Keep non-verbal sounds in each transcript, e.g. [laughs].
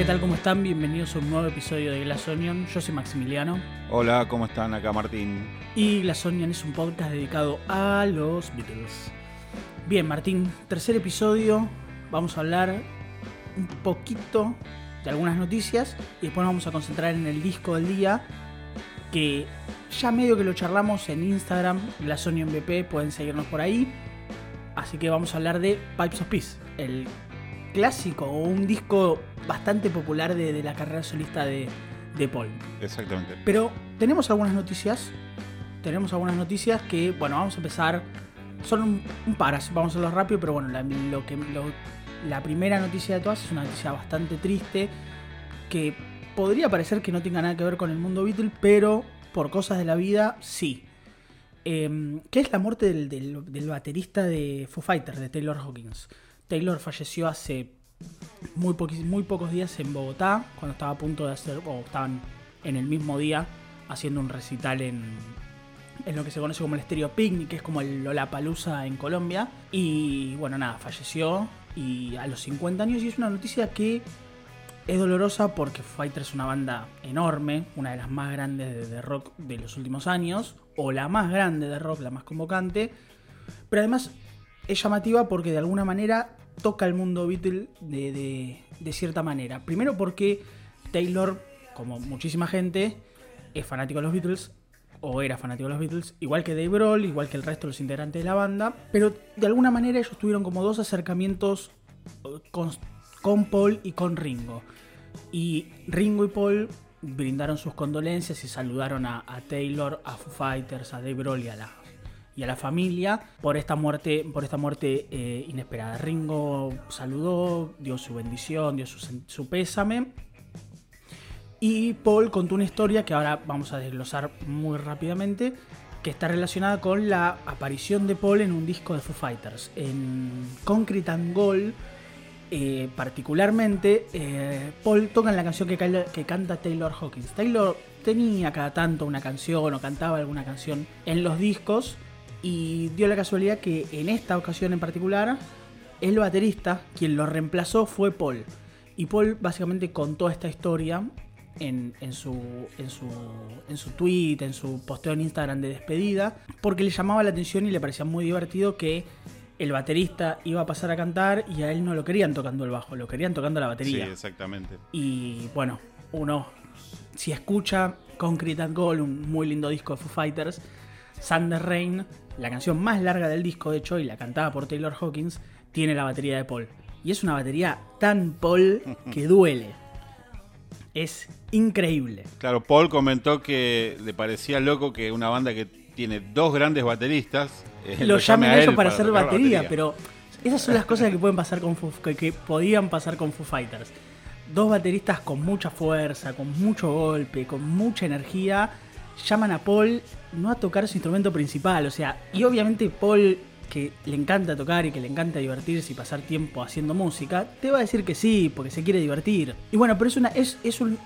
¿qué tal? ¿Cómo están? Bienvenidos a un nuevo episodio de Glass Onion. Yo soy Maximiliano. Hola, ¿cómo están? Acá Martín. Y Glass Onion es un podcast dedicado a los Beatles. Bien, Martín, tercer episodio. Vamos a hablar un poquito de algunas noticias y después nos vamos a concentrar en el disco del día que ya medio que lo charlamos en Instagram, Glass Onion BP, pueden seguirnos por ahí. Así que vamos a hablar de Pipes of Peace, el clásico o un disco bastante popular de, de la carrera solista de, de Paul. Exactamente. Pero tenemos algunas noticias. Tenemos algunas noticias que, bueno, vamos a empezar. Son un, un par, vamos a hacerlo rápido, pero bueno, la, lo que, lo- la primera noticia de todas es una noticia bastante triste que podría parecer que no tenga nada que ver con el mundo Beatle, pero por cosas de la vida, sí. Eh, que es la muerte del, del- del baterista de Foo Fighters, de Taylor Hawkins. Taylor falleció hace muy, pocos días en Bogotá, cuando estaba a punto de hacer, o estaban en el mismo día haciendo un recital en, en lo que se conoce como el Stereo Picnic, que es como el Lollapalooza en Colombia. Y bueno, nada, falleció y a los 50 años y es una noticia que es dolorosa porque Foo Fighters es una banda enorme, una de las más grandes de, de rock de los últimos años, o la más grande de rock, la más convocante. Pero además es llamativa porque de alguna manera toca el mundo Beatle de, de- cierta manera. Primero porque Taylor, como muchísima gente, es fanático de los Beatles, o era fanático de los Beatles, igual que Dave Grohl, igual que el resto de los integrantes de la banda, pero de alguna manera ellos tuvieron como dos acercamientos eh, con, con Paul y con Ringo. Y Ringo y Paul brindaron sus condolencias y saludaron a, a Taylor, a Foo Fighters, a Dave Grohl y a la, y a la familia por esta muerte, por esta muerte eh, inesperada. Ringo saludó, dio su bendición, dio su, su pésame. Y Paul contó una historia que ahora vamos a desglosar muy rápidamente, que está relacionada con la aparición de Paul en un disco de Foo Fighters. En Concrete and Gold, eh, particularmente, eh, Paul toca en la canción que, ca- que canta Taylor Hawkins. Taylor tenía cada tanto una canción o cantaba alguna canción en los discos y dio la casualidad que en esta ocasión en particular, el baterista, quien lo reemplazó fue Paul. Y Paul básicamente contó esta historia en, en su, en, su, en su tweet, en su posteo en Instagram de despedida, porque le llamaba la atención y le parecía muy divertido que el baterista iba a pasar a cantar y a él no lo querían tocando el bajo, lo querían tocando la Sí, batería. exactamente. Y bueno, uno, si escucha Concrete and Gold, un muy lindo disco de Foo Fighters, Thunder Rain, la canción más larga del disco, de hecho, y la cantada por Taylor Hawkins, tiene la batería de Paul. Y es una batería tan Paul que duele. Es increíble. Claro, Paul comentó que le parecía loco que una banda que tiene dos grandes bateristas eh, Lo llame llamen a ellos para hacer batería, pero esas son las cosas que pueden pasar con Foo- que, que podían pasar con Foo Fighters. Dos bateristas con mucha fuerza, con mucho golpe, con mucha energía, llaman a Paul no a tocar su instrumento principal, o sea, y obviamente Paul que le encanta tocar y que le encanta divertirse y pasar tiempo haciendo música, te va a decir que sí, porque se quiere divertir. Y bueno, pero es una es, es un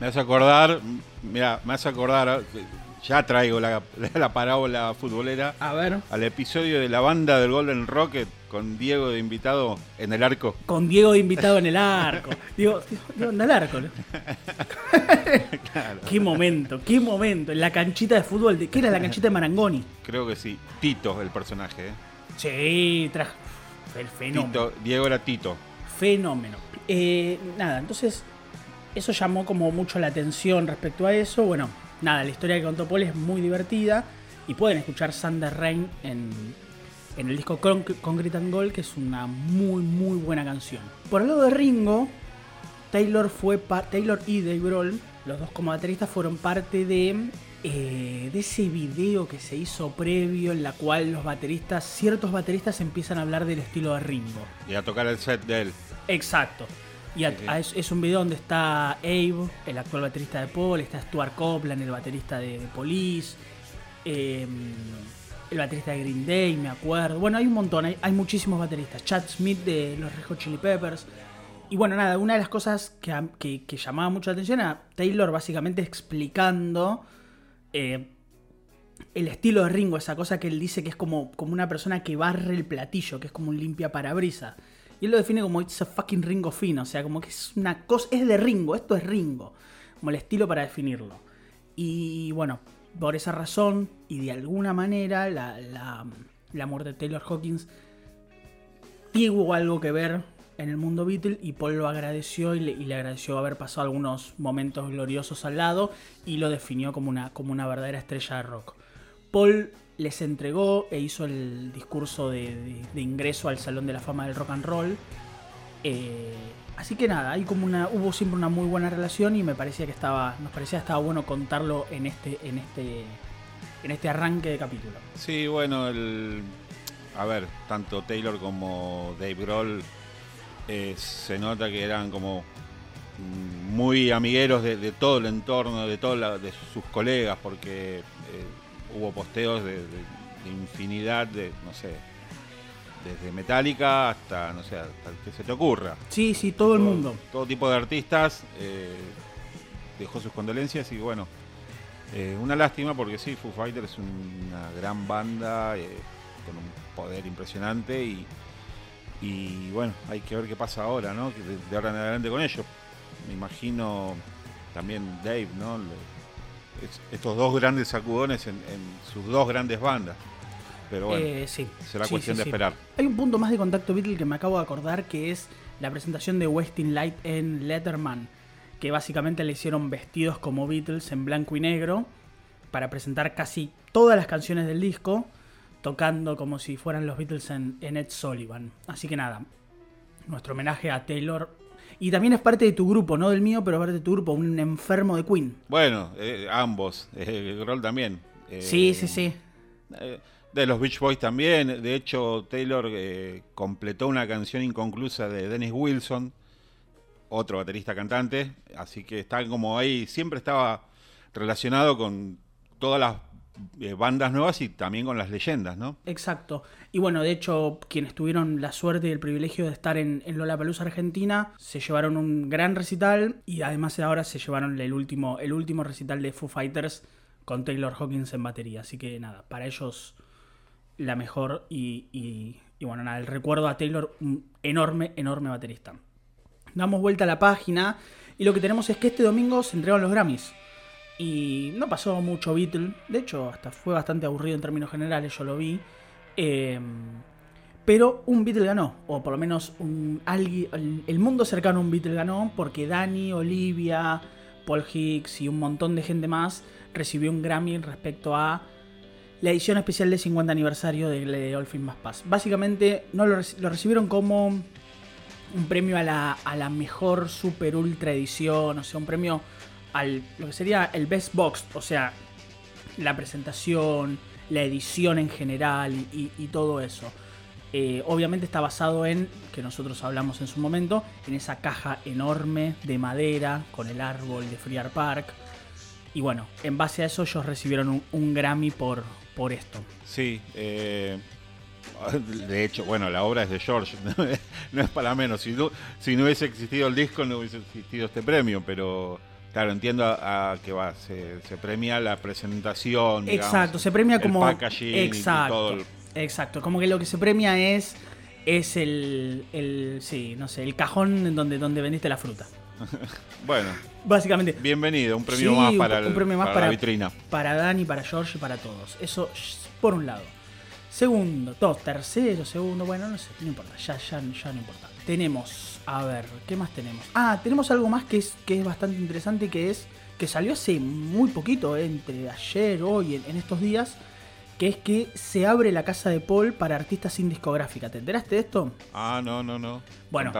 Me hace acordar, mira, me hace acordar, eh, ya traigo la, [laughs] la parábola futbolera, a ver, al episodio de la banda del Golden Rocket con Diego de invitado en el arco. con Diego de invitado en el arco. [laughs] Digo, Diego en el arco. ¿no? [laughs] Qué momento, qué momento. En la canchita de fútbol, de, ¿qué era la canchita de Marangoni? Creo que sí. Tito, el personaje. ¿eh? Sí, trajo. El fenómeno. Tito, Diego era Tito. Fenómeno. Eh, nada, entonces eso llamó como mucho la atención respecto a eso. Bueno, nada, la historia que contó Paul es muy divertida y pueden escuchar Thunder Rain en, en el disco Con- Concrete and Gold, que es una muy, muy buena canción. Por el lado de Ringo, Taylor fue Taylor y Dave Grohl, los dos como bateristas, fueron parte de, eh, de ese video que se hizo previo en la cual los bateristas, ciertos bateristas empiezan a hablar del estilo de Ringo. Y a tocar el set de él. Exacto. Y a- a- es, es un video donde está Abe, el actual baterista de Paul, está Stuart Copeland, el baterista de, de Police, eh, el baterista de Green Day, me acuerdo. Bueno, hay un montón, hay, hay muchísimos bateristas. Chad Smith de los Red Hot Chili Peppers. Y bueno, nada, una de las cosas que, a- que- que llamaba mucho la atención era Taylor básicamente explicando eh, el estilo de Ringo, esa cosa que él dice que es como, como una persona que barre el platillo, que es como un limpia parabrisas. Y él lo define como it's fucking Ringo fino, o sea, como que es una cosa, es de Ringo, esto es Ringo, como el estilo para definirlo. Y bueno, por esa razón y de alguna manera la, la, la muerte de Taylor Hawkins tuvo algo que ver en el mundo Beatle y Paul lo agradeció y le, y le agradeció haber pasado algunos momentos gloriosos al lado y lo definió como una, como una verdadera estrella de rock. Paul les entregó e hizo el discurso de, ingreso al Salón de la Fama del Rock and Roll. Eh, así que nada, hay como una, hubo siempre una muy buena relación y me parecía que estaba, nos parecía que estaba bueno contarlo en este, en este, en este arranque de capítulo. Sí, bueno, el, a ver, tanto Taylor como Dave Grohl eh, se nota que eran como muy amigueros de, de todo el entorno, de todos de sus colegas, porque eh, hubo posteos de, de- de infinidad de, no sé, desde Metallica hasta, no sé, hasta el que se te ocurra. Sí, sí, todo el mundo. Todo tipo de artistas eh, dejó sus condolencias y bueno, eh, una lástima porque sí, Foo Fighters es una gran banda eh, con un poder impresionante y, y bueno, hay que ver qué pasa ahora, ¿no? De, de ahora en adelante con ellos. Me imagino también Dave, ¿no? Le- estos dos grandes sacudones en, en sus dos grandes bandas. Pero bueno, Eh, sí. será Sí, cuestión sí, de esperar. Hay un punto más de contacto Beatle que me acabo de acordar que es la presentación de Westing Light en Letterman, que básicamente le hicieron vestidos como Beatles en blanco y negro para presentar casi todas las canciones del disco, tocando como si fueran los Beatles en, en Ed Sullivan. Así que nada, nuestro homenaje a Taylor. Y también es parte de tu grupo, no del mío, pero parte de tu grupo, un enfermo de Queen. Bueno, eh, ambos, [laughs] eh, Grohl también. Eh, Sí, sí, sí. Eh, De los Beach Boys también. De hecho, Taylor completó una canción inconclusa de Dennis Wilson, otro baterista cantante. Así que está como ahí, siempre estaba relacionado con todas las eh, bandas nuevas y también con las leyendas, ¿no? Exacto. Y bueno, de hecho, quienes tuvieron la suerte y el privilegio de estar en, en Lollapalooza Argentina, se llevaron un gran recital y además ahora se llevaron el último, el último recital de Foo Fighters con Taylor Hawkins en batería. Así que nada, para ellos la mejor y, y- bueno, nada, el recuerdo a Taylor, un enorme, enorme baterista. Damos vuelta a la página y lo que tenemos es que este domingo se entregaron los Grammys. Y no pasó mucho Beatle. De hecho, hasta fue bastante aburrido en términos generales, yo lo vi. Eh, pero un Beatle ganó. O por lo menos un, algui- el, mundo cercano a un Beatle ganó. Porque Dani, Olivia, Paul Hicks y un montón de gente más recibió un Grammy respecto a la edición especial del 50 aniversario de, de All Things Must Pass. Básicamente no lo, lo recibieron como un premio a la, a la mejor super ultra edición, o sea, un premio al lo que sería el best box, o sea, la presentación, la edición en general y, todo eso. Eh, obviamente está basado en, que nosotros hablamos en su momento, en esa caja enorme de madera con el árbol de Friar Park. Y bueno, en base a eso ellos recibieron un, Grammy por, por esto. Sí, eh, de hecho, bueno, la obra es de George, [laughs] no es para menos. Si no, si no hubiese existido el disco, no hubiese existido este premio, pero claro, entiendo a, a que va, se, se premia la presentación. digamos, Exacto, se premia el como. packaging y exacto. todo el- Exacto. Como que lo que se premia es. Es el. el sí, no sé, el cajón en donde, donde vendiste la fruta. [laughs] Bueno, Básicamente. bienvenido, un premio Sí, más para, un el- premio más para para- la vitrina. Para Dani, para George y para todos. Eso por un lado. Segundo, dos, tercero, segundo, bueno, no sé, no importa, ya, ya, ya no importa. Tenemos, a ver, ¿qué más tenemos? Ah, tenemos algo más que es, que es bastante interesante, que es, que salió hace muy poquito, eh, entre ayer, hoy, en, en estos días, que es que se abre la casa de Paul para artistas sin discográfica. ¿Te enteraste de esto? Ah, no, no, no. Bueno.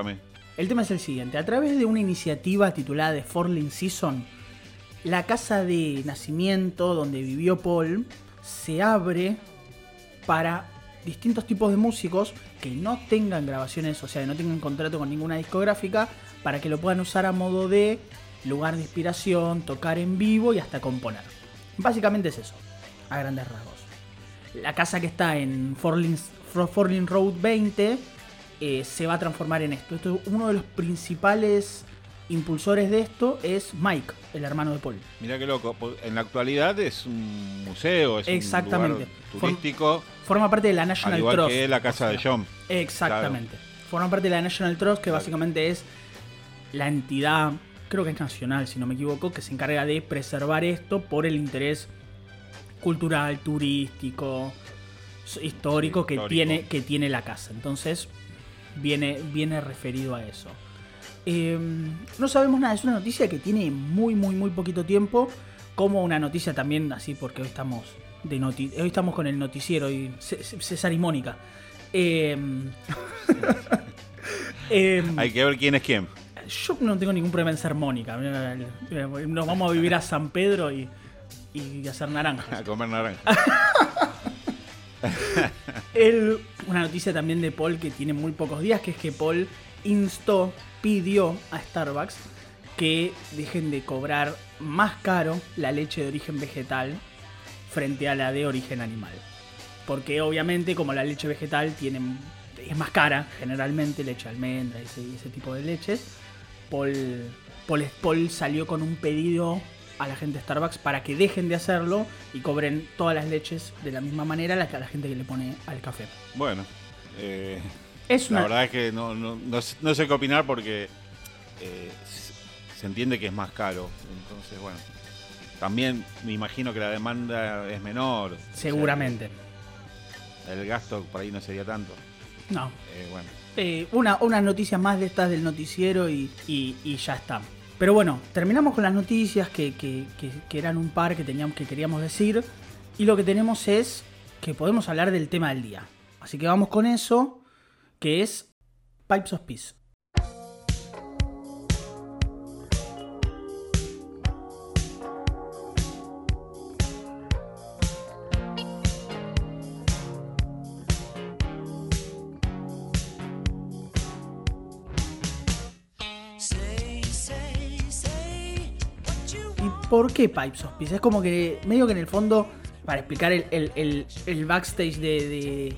El tema es el siguiente. A través de una iniciativa titulada The Forlin Season, la casa de nacimiento donde vivió Paul se abre para distintos tipos de músicos que no tengan grabaciones, o sea, que no tengan contrato con ninguna discográfica, para que lo puedan usar a modo de lugar de inspiración, tocar en vivo y hasta componer. Básicamente es eso, a grandes rasgos. La casa que está en Forlin, Road 20 eh, se va a transformar en esto. esto. Uno de los principales impulsores de esto es Mike, el hermano de Paul. Mirá qué loco. En la actualidad es un museo, es Exactamente. un lugar turístico, Forma parte de la al National igual Trust. que la casa de John. Exactamente. Forman parte de la National Trust, que Claro. básicamente es la entidad, creo que es nacional, si no me equivoco, que se encarga de preservar esto por el interés cultural, turístico, histórico, Sí, que, histórico. Tiene, que tiene la casa. Entonces, viene, viene referido a eso. Eh, no sabemos nada, es una noticia que tiene muy, muy, muy poquito tiempo. Como una noticia también, así porque hoy estamos de noti hoy estamos con el noticiero y César y Mónica. Eh, [laughs] em, Hay que ver quién es quién. yo no tengo ningún problema en ser Mónica. Nos vamos a vivir a San Pedro y, y hacer naranjas. A comer naranja. [laughs] El- una noticia también de Paul que tiene muy pocos días, que es que Paul instó, pidió a Starbucks que dejen de cobrar más caro la leche de origen vegetal frente a la de origen animal. Porque obviamente como la leche vegetal tiene, es más cara, generalmente leche almendra y ese, tipo de leches, Paul, Paul, Paul salió con un pedido a la gente de Starbucks para que dejen de hacerlo y cobren todas las leches de la misma manera la, que a la gente que le pone al café. Bueno, eh, Es la verdad es que no, no, no, sé- no sé qué opinar porque eh, se- entiende que es más caro. Entonces, bueno, también me imagino que la demanda es menor. o sea, seguramente. el gasto por ahí no sería tanto. No. Eh, bueno, Eh, una, una noticia más de estas del noticiero y, y- y ya está. Pero bueno, terminamos con las noticias que, que- que- que eran un par que, teníamos, que queríamos decir. Y lo que tenemos es que podemos hablar del tema del día. Así que vamos con eso, que es Pipes of Peace. ¿Y por qué Pipes of Peace? Es como que, medio que en el fondo, para explicar el, backstage de,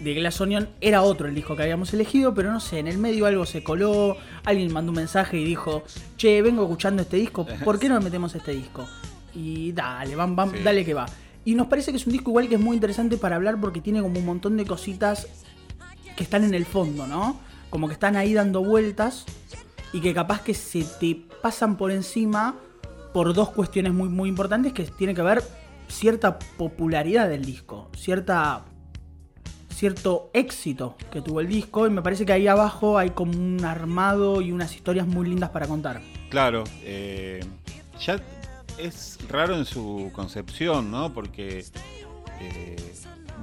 de Glass Onion, era otro el disco que habíamos elegido, pero no sé, en el medio algo se coló, alguien mandó un mensaje y dijo, che, vengo escuchando este disco, [laughs] ¿por qué no metemos este disco? Y dale, van, van, Sí. dale que va. Y nos parece que es un disco igual que es muy interesante para hablar porque tiene como un montón de cositas que están en el fondo, ¿no? Como que están ahí dando vueltas y que capaz que se te pasan por encima por dos cuestiones muy, muy importantes que tiene que ver cierta popularidad del disco, cierta cierto éxito que tuvo el disco y me parece que ahí abajo hay como un armado y unas historias muy lindas para contar. claro, eh, ya es raro en su concepción, ¿no? Porque eh,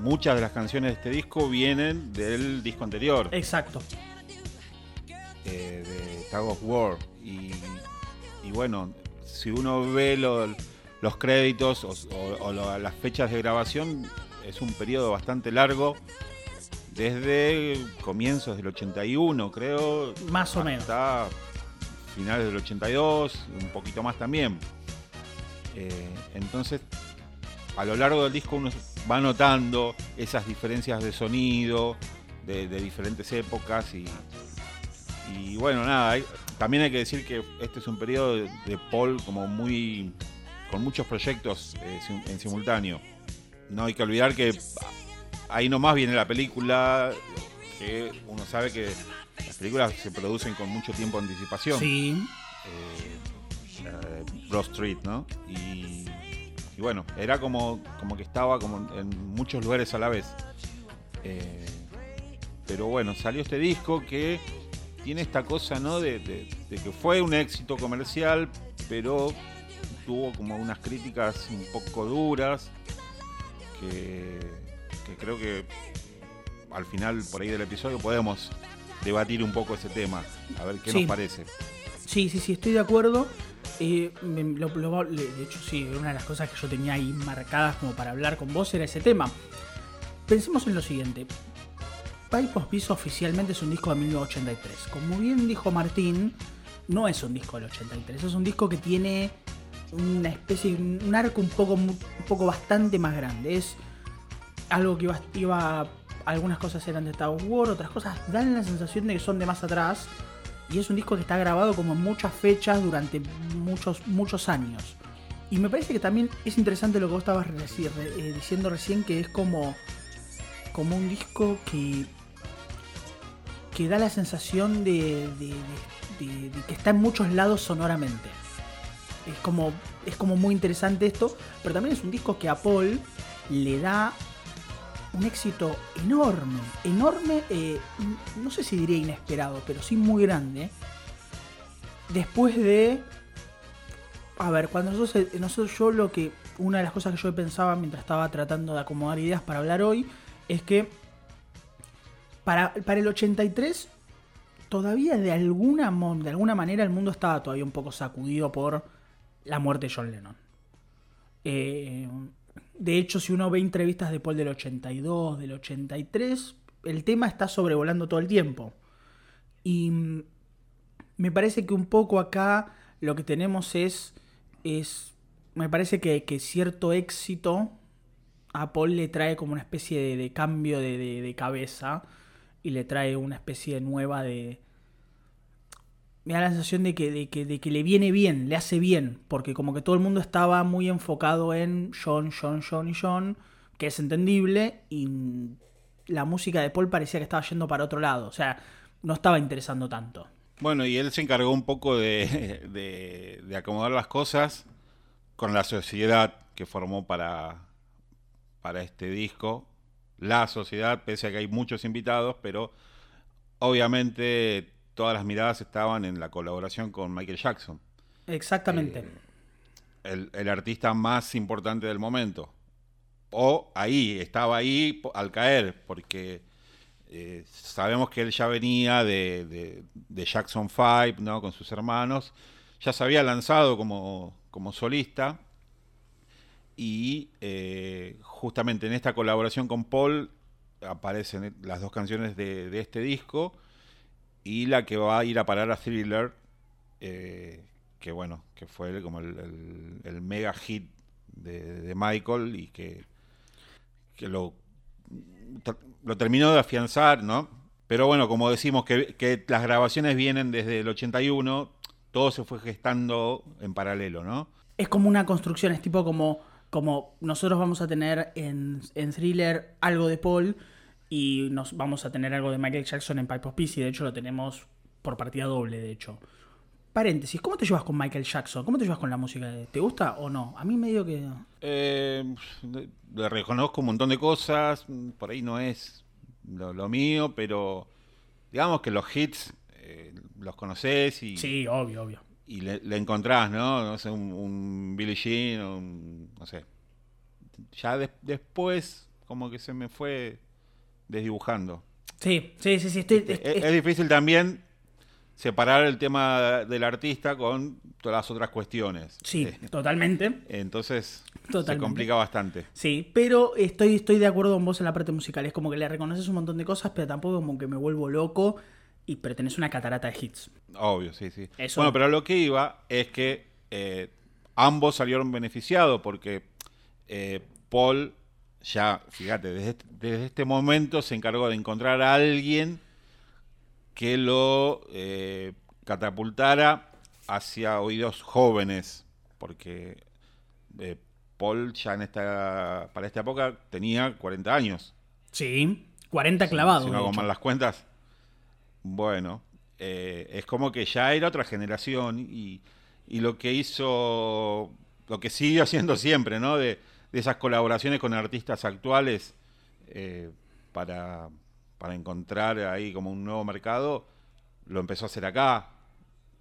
muchas de las canciones de este disco vienen del disco anterior. Exacto. eh, de Tag of War. Y, y bueno, si uno ve lo- los créditos o, o- o lo- las fechas de grabación, es un periodo bastante largo. Desde comienzos del 81, creo. Más o menos. Hasta finales del 82, un poquito más también. Eh, entonces, a lo largo del disco uno va notando esas diferencias de sonido de, de diferentes épocas y, y bueno, nada, hay- también hay que decir que este es un periodo de, de Paul como muy con muchos proyectos eh, en simultáneo. No hay que olvidar que ahí nomás viene la película, que uno sabe que las películas se producen con mucho tiempo de anticipación Sí. eh, Broad Street, ¿no? Y, y bueno, era como, como que estaba como en muchos lugares a la vez. Eh, pero bueno, salió este disco que tiene esta cosa, ¿no? De, de- de que fue un éxito comercial, pero tuvo como unas críticas un poco duras, que, que creo que al final por ahí del episodio podemos debatir un poco ese tema, a ver qué Sí. nos parece. Sí, sí, sí, estoy de acuerdo. Eh, lo- lo- de hecho, sí, una de las cosas que yo tenía ahí marcadas como para hablar con vos era ese tema. Pensemos en lo siguiente. Pipe of Peace oficialmente es un disco de 1983. Como bien dijo Martín, no es un disco del 83. Es un disco que tiene una especie, un arco un poco, un poco bastante más grande. Es algo que iba, algunas cosas eran de Star Wars, otras cosas dan la sensación de que son de más atrás. Y es un disco que está grabado como en muchas fechas durante muchos, muchos años. Y me parece que también es interesante lo que vos estabas eh, diciendo recién, que es como, como un disco que que da la sensación de que está en muchos lados sonoramente. Es como, es como muy interesante esto, pero también es un disco que a Paul le da un éxito enorme, enorme, eh, no sé si diría inesperado, pero sí muy grande. Después de... A ver, cuando nosotros, nosotros yo lo que... Una de las cosas que yo pensaba mientras estaba tratando de acomodar ideas para hablar hoy es que para, para el 83 todavía de alguna, de alguna manera el mundo estaba todavía un poco sacudido por la muerte de John Lennon. Eh, de hecho, si uno ve entrevistas de Paul del 82, del 83, el tema está sobrevolando todo el tiempo. Y mm, me parece que un poco acá lo que tenemos es. es me parece que, que cierto éxito a Paul le trae como una especie de, cambio de, de- de cabeza y le trae una especie nueva de... Me da la sensación de que, de, que, de que le viene bien, le hace bien, porque como que todo el mundo estaba muy enfocado en John, John, John y John, que es entendible, y la música de Paul parecía que estaba yendo para otro lado, o sea, no estaba interesando tanto. Bueno, y él se encargó un poco de, de- de acomodar las cosas con la sociedad que formó para, para este disco. La sociedad, pese a que hay muchos invitados, pero obviamente todas las miradas estaban en la colaboración con Michael Jackson, Exactamente. Eh, el, el artista más importante del momento. O ahí, estaba ahí al caer, porque eh, sabemos que él ya venía de, de- de Jackson 5, ¿no? Con sus hermanos. Ya se había lanzado como, como solista. Y eh, justamente en esta colaboración con Paul aparecen las dos canciones de, de este disco. Y la que va a ir a parar a Thriller, eh, que bueno, que fue como el, mega hit de, Michael y que, que lo, lo terminó de afianzar, ¿no? Pero bueno, como decimos que, que las grabaciones vienen desde el 81, todo se fue gestando en paralelo, ¿no? Es como una construcción, es tipo como, como nosotros vamos a tener en, en Thriller algo de Paul y nos vamos a tener algo de Michael Jackson en Pipe of Peace y de hecho lo tenemos por partida doble, de hecho. Paréntesis, ¿cómo te llevas con Michael Jackson? ¿Cómo te llevas con la música? ¿Te gusta o no? A mí medio que... Eh, le- le reconozco un montón de cosas, por ahí no es lo, lo mío, pero digamos que los hits eh, los conoces y, Sí, obvio, obvio. y le, le encontrás, ¿no? No sé, un, un Billie Jean, un- no sé. Ya des- después como que se me fue desdibujando. Sí, sí, sí, sí, estoy... Es, es- es difícil también separar el tema del artista con todas las otras cuestiones. sí, Eh, Entonces, Entonces se Totalmente. complica bastante. Sí, pero estoy, estoy de acuerdo con vos en la parte musical. Es como que le reconoces un montón de cosas, pero tampoco como que me vuelvo loco y pero tenés una catarata de hits. Obvio, sí, sí. Eso- Bueno, pero lo que iba es que eh, ambos salieron beneficiados porque eh, Paul ya, fíjate, desde este, desde este momento se encargó de encontrar a alguien que lo eh, catapultara hacia oídos jóvenes, porque eh, Paul ya en esta, para esta época tenía 40 años. Sí, 40 clavados. Si no hago mal las cuentas. Bueno, eh, es como que ya era otra generación y, y lo que hizo, lo que sigue haciendo siempre, ¿no? De, de esas colaboraciones con artistas actuales eh, para, para encontrar ahí como un nuevo mercado, lo empezó a hacer acá,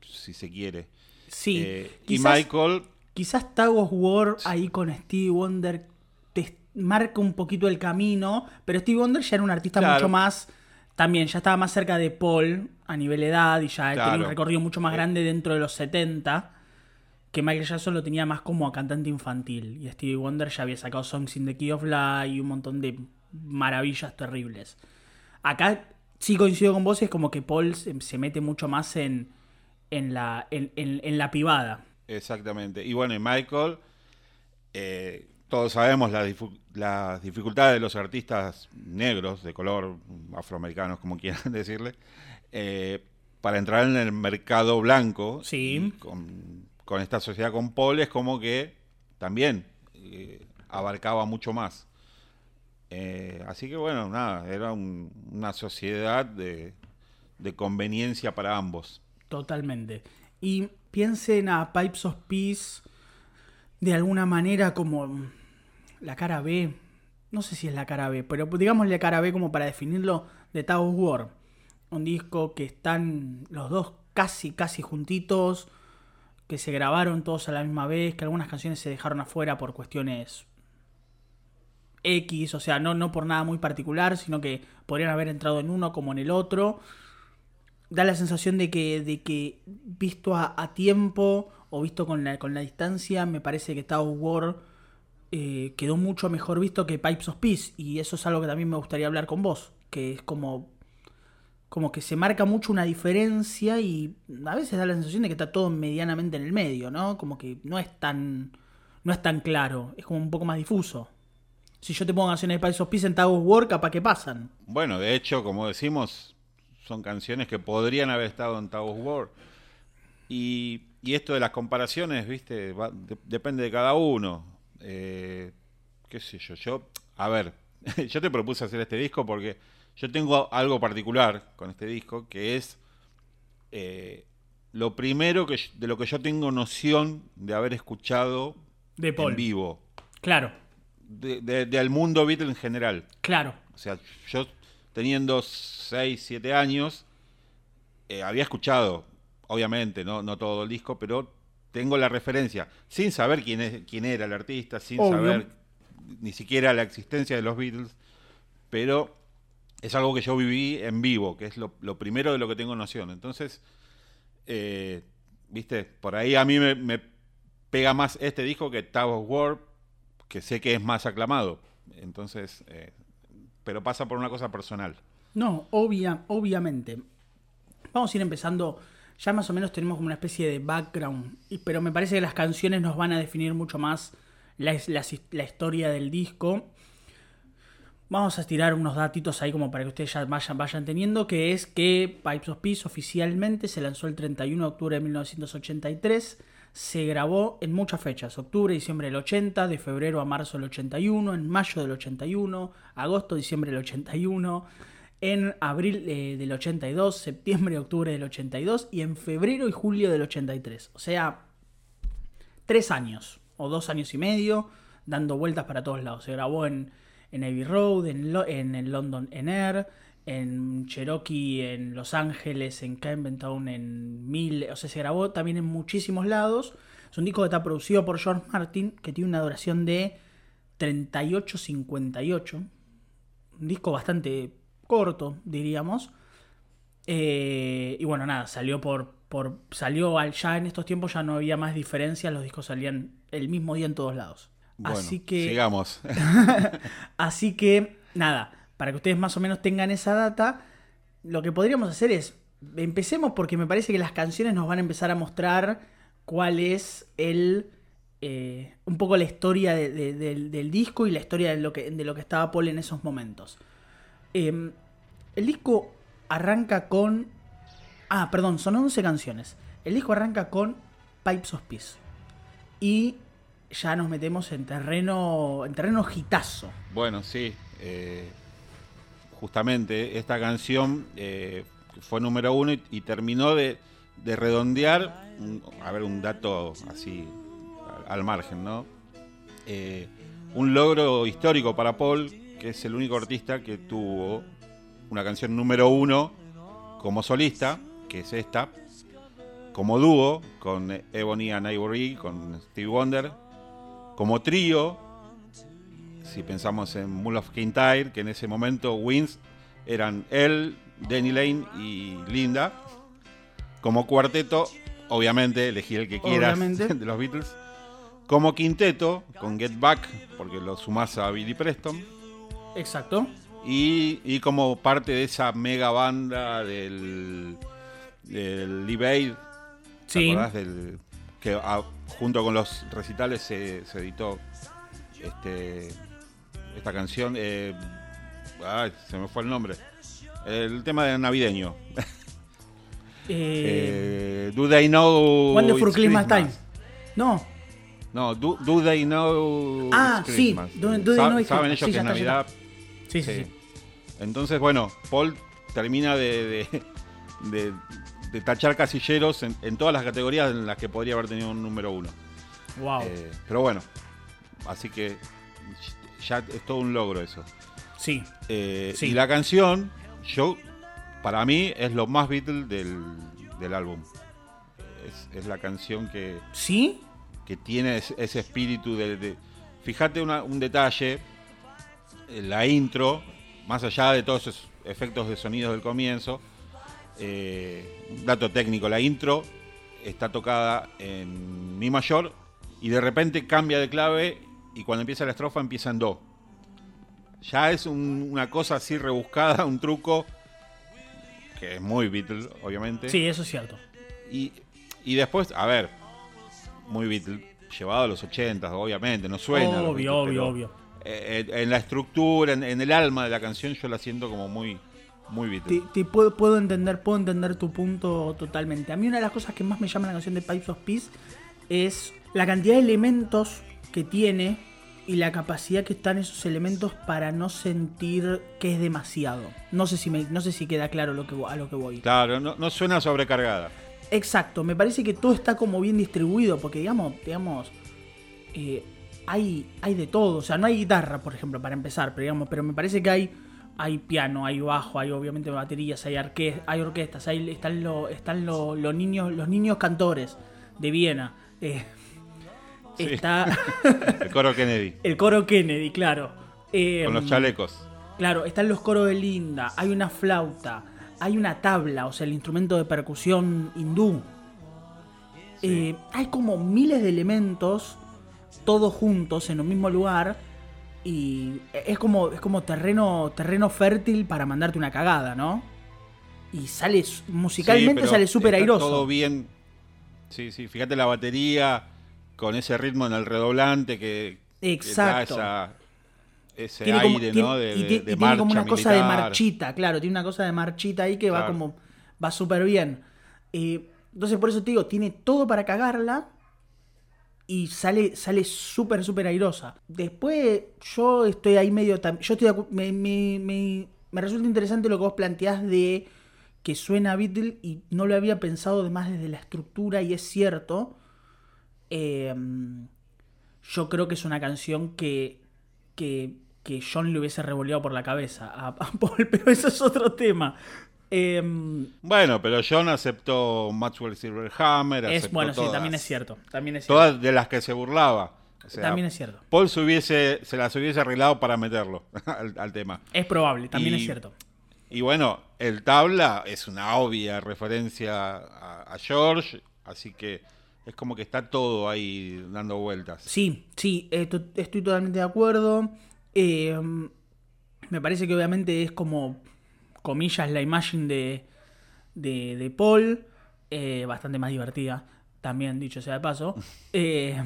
si se quiere. Sí, Eh, y quizás, Michael, quizás Tag of War ahí con Stevie Wonder te marca un poquito el camino, pero Stevie Wonder ya era un artista Claro. mucho más, también ya estaba más cerca de Paul a nivel edad y ya tenía un Claro. recorrido mucho más Eh. grande dentro de los 70, que Michael Jackson lo tenía más como a cantante infantil y Stevie Wonder ya había sacado Songs in the Key of Life y un montón de maravillas terribles. Acá sí coincido con vos, es como que Paul se, mete mucho más en, en, la, en, en- en la pivada. Exactamente. Y bueno, y Michael, eh, todos sabemos las dificultades de los artistas negros, de color, afroamericanos, como quieran [laughs] decirle, eh, para entrar en el mercado blanco. Sí. Con, con esta sociedad con Paul es como que también eh, abarcaba mucho más. Eh, así que bueno, nada, era un- una sociedad de, de conveniencia para ambos. Totalmente. Y piensen a Pipes of Peace de alguna manera como la cara B. No sé si es la cara B, pero digamos la cara B como para definirlo de Tower War. Un disco que están los dos casi, casi juntitos, que se grabaron todos a la misma vez, que algunas canciones se dejaron afuera por cuestiones X, o sea, no, no por nada muy particular, sino que podrían haber entrado en uno como en el otro. Da la sensación de que, de que visto a, tiempo o visto con la, con la distancia, me parece que Tower War eh, quedó mucho mejor visto que Pipes of Peace. Y eso es algo que también me gustaría hablar con vos, que es como como que se marca mucho una diferencia y a veces da la sensación de que está todo medianamente en el medio, ¿no? Como que no es tan no es tan claro, es como un poco más difuso. Si yo te pongo canciones de Pies en Tag War, capaz que pasan. Bueno, de hecho, como decimos, son canciones que podrían haber estado en Tag War. Y, esto de las comparaciones, viste, depende de cada uno. Eh, qué sé yo, yo, a ver, [laughs] yo te propuse hacer este disco porque yo tengo algo particular con este disco, que es eh, lo primero que, de lo que yo tengo noción de haber escuchado de en vivo. Claro. De, del mundo Beatle en general. Claro. O sea, yo teniendo 6, 7 años, eh, había escuchado, obviamente, ¿no? no todo el disco, pero tengo la referencia, sin saber quién, es, quién era el artista, sin saber ni siquiera la existencia de los Beatles, pero es algo que yo viví en vivo, que es lo, primero de lo que tengo noción. Entonces, eh, viste, por ahí a mí me, pega más este disco que of War, que sé que es más aclamado. Entonces, eh, pero pasa por una cosa personal. No, obvia, obviamente. Vamos a ir empezando. Ya más o menos tenemos como una especie de background, pero me parece que las canciones nos van a definir mucho más la, la historia del disco Vamos a tirar unos datitos ahí como para que ustedes ya vayan, teniendo, que es que Pipes of Peace oficialmente se lanzó el 31 de octubre de 1983, se grabó en muchas fechas, octubre, diciembre del 80, de febrero a marzo del 81, en mayo del 81, agosto, diciembre del 81, en abril eh, del 82, septiembre, octubre del 82 y en febrero y julio del 83. O sea, tres años o dos años y medio dando vueltas para todos lados. Se grabó en en Abbey Road, en, en el London en Air, en Cherokee, en Los Ángeles, en Town, en Mil, o sea, se grabó también en muchísimos lados. Es un disco que está producido por George Martin, que tiene una duración de 38-58. Un disco bastante corto, diríamos. Eh, y bueno, nada, salió por, por. Salió al, ya en estos tiempos ya no había más diferencias, los discos salían el mismo día en todos lados así que. Sigamos. [laughs] así que, nada, para que ustedes más o menos tengan esa data, lo que podríamos hacer es. Empecemos porque me parece que las canciones nos van a empezar a mostrar cuál es el. Eh, un poco la historia del, disco y la historia de lo que, de lo que estaba Paul en esos momentos. Em, el disco arranca con. Ah, perdón, son 11 canciones. El disco arranca con Pipes of Peace. Y ya nos metemos en terreno, en terreno gitazo. Bueno, sí. Eh, justamente esta canción eh, fue número uno y, terminó de, redondear, a ver, un dato así al, margen, ¿no? Eh, un logro histórico para Paul, que es el único artista que tuvo una canción número uno como solista, que es esta, como dúo con Ebony and Ivory, con Steve Wonder, como trío, si pensamos en Mull of Kintyre, que en ese momento Wins eran él, Danny Lane y Linda. Como cuarteto, obviamente, elegí el que quieras [laughs] de los Beatles. Como quinteto, con Get Back, porque lo sumás a Billy Preston. Exacto. Y, como parte de esa mega banda del, del Live Aid. Sí. Del, que junto con los recitales se, editó este, esta canción. Eh, se me fue el nombre. El tema de navideño. [laughs] Eh, do They Know Wonderful Christmas Time. No. No, do, They Know Ah, sí. Do, they know ¿Saben ellos que es Navidad? Sí, sí, Entonces, bueno, Paul termina de, de, de tachar casilleros en, en todas las categorías en las que podría haber tenido un número uno. Wow. Eh, pero bueno, así que ya es todo un logro eso. sí. Eh, Sí. Y la canción, yo, para mí, es lo más Beatle del, del álbum. Es, es la canción que, ¿Sí? que tiene ese, espíritu de... de- fíjate una- un detalle, eh, la intro, más allá de todos esos efectos de sonidos del comienzo, eh, un dato técnico, la intro está tocada en Mi mayor y de repente cambia de clave y cuando empieza la estrofa empieza en Do. Ya es un- una cosa así rebuscada, un truco que es muy Beatle, obviamente. Sí, eso es cierto. Y, y después, a ver, muy Beatle, llevado a los 80, obviamente, no suena. obvio, Beatles, obvio, obvio. eh, en, en la estructura, en, en el alma de la canción, yo la siento como muy, muy Beatle. Te, te puedo, puedo entender, puedo entender tu punto totalmente. A mí una de las cosas que más me llama la canción de Pipes of Peace es la cantidad de elementos que tiene y la capacidad que están esos elementos para no sentir que es demasiado. No sé si me, no sé si queda claro lo que, vo- a lo que voy. Claro, no, no suena sobrecargada. Exacto, me parece que todo está como bien distribuido, porque digamos, digamos, eh, hay, hay de todo. O sea, no hay guitarra, por ejemplo, para empezar, pero digamos, pero me parece que hay, hay piano, hay bajo, hay obviamente baterías, hay arque- hay orquestas, hay, están lo- están lo- los niños, los niños cantores de Viena. eh, Sí. Está [laughs] El coro Kennedy, el coro Kennedy, claro. Eh, con los chalecos. Claro, están los coros de Linda, hay una flauta, hay una tabla, o sea, el instrumento de percusión hindú. Eh, hay como miles de elementos, todos juntos en un mismo lugar, y es como, es como terreno, terreno fértil para mandarte una cagada, ¿no? Y sale, musicalmente Sí, sale súper airoso. Todo bien. Sí, sí, fíjate la batería con ese ritmo en el redoblante que, que Exacto. da esa- ese Tiene como- aire, tiene- ¿no? De, y de- tiene como una cosa de marchita, claro, tiene una cosa de marchita ahí que va como, va súper bien. Eh, entonces por eso te digo, tiene todo para cagarla y sale sale súper, súper airosa. Después yo estoy ahí medio, yo estoy, me, me, me, me resulta interesante lo que vos planteás de que suena a Beatle y no lo había pensado además desde la estructura y es cierto. Eh, yo creo que es una canción que, que, que John le hubiese revoleado por la cabeza a Paul, [laughs] pero eso es otro tema. Eh, Bueno, pero John aceptó Maxwell Silverhammer. es, aceptó bueno, sí, también es cierto. También es cierto. Todas de las que se burlaba. O sea, también es cierto. Paul se, hubiese, se las hubiese arreglado para meterlo [laughs] al, al tema. Es probable, también Y- es cierto. Y bueno, el tabla es una obvia referencia a, a George, así que es como que está todo ahí dando vueltas. Sí, sí, to- estoy totalmente de acuerdo. Eh, me parece que obviamente es como, comillas, la imagen de, de, de Paul. eh, bastante más divertida, también dicho sea de paso. [laughs] Eh,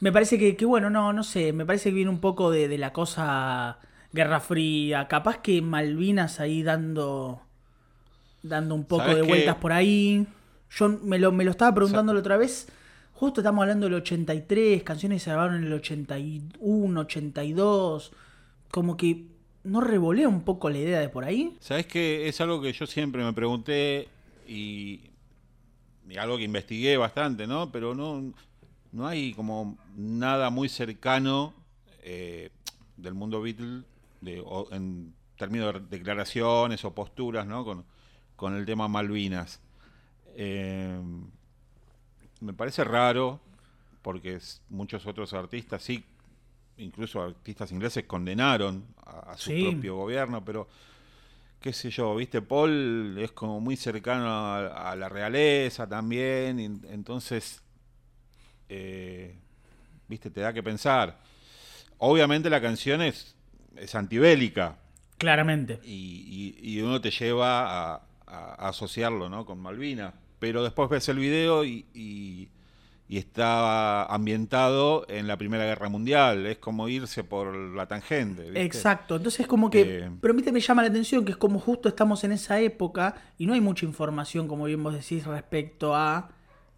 me parece que, que, bueno, no, no sé, me parece que viene un poco de, de la cosa Guerra Fría. Capaz que Malvinas ahí dando, dando un poco ¿Sabes de vueltas por ahí. Yo me lo, me lo estaba preguntando la otra vez. Justo estamos hablando del 83, canciones se grabaron en el 81, 82. Como que no revolea un poco la idea de por ahí. ¿Sabes que Es algo que yo siempre me pregunté y, y algo que investigué bastante, ¿no? Pero no, no hay como nada muy cercano eh, del mundo Beatle de- o en términos de declaraciones o posturas, ¿no? Con, con el tema Malvinas. Eh, me parece raro porque muchos otros artistas sí incluso artistas ingleses condenaron a, a su Sí. propio gobierno, pero qué sé yo, viste, Paul es como muy cercano a, a la realeza también, y entonces, eh, viste, te da que pensar. Obviamente la canción es, es antibélica Claramente. y, y- y uno te lleva a, a- a asociarlo ¿no? con Malvina, pero después ves el video y, y- está ambientado en la Primera Guerra Mundial, es como irse por la tangente. ¿viste? Exacto, entonces es como que, Eh, pero viste, me llama la atención que es como justo estamos en esa época y no hay mucha información, como bien vos decís, respecto a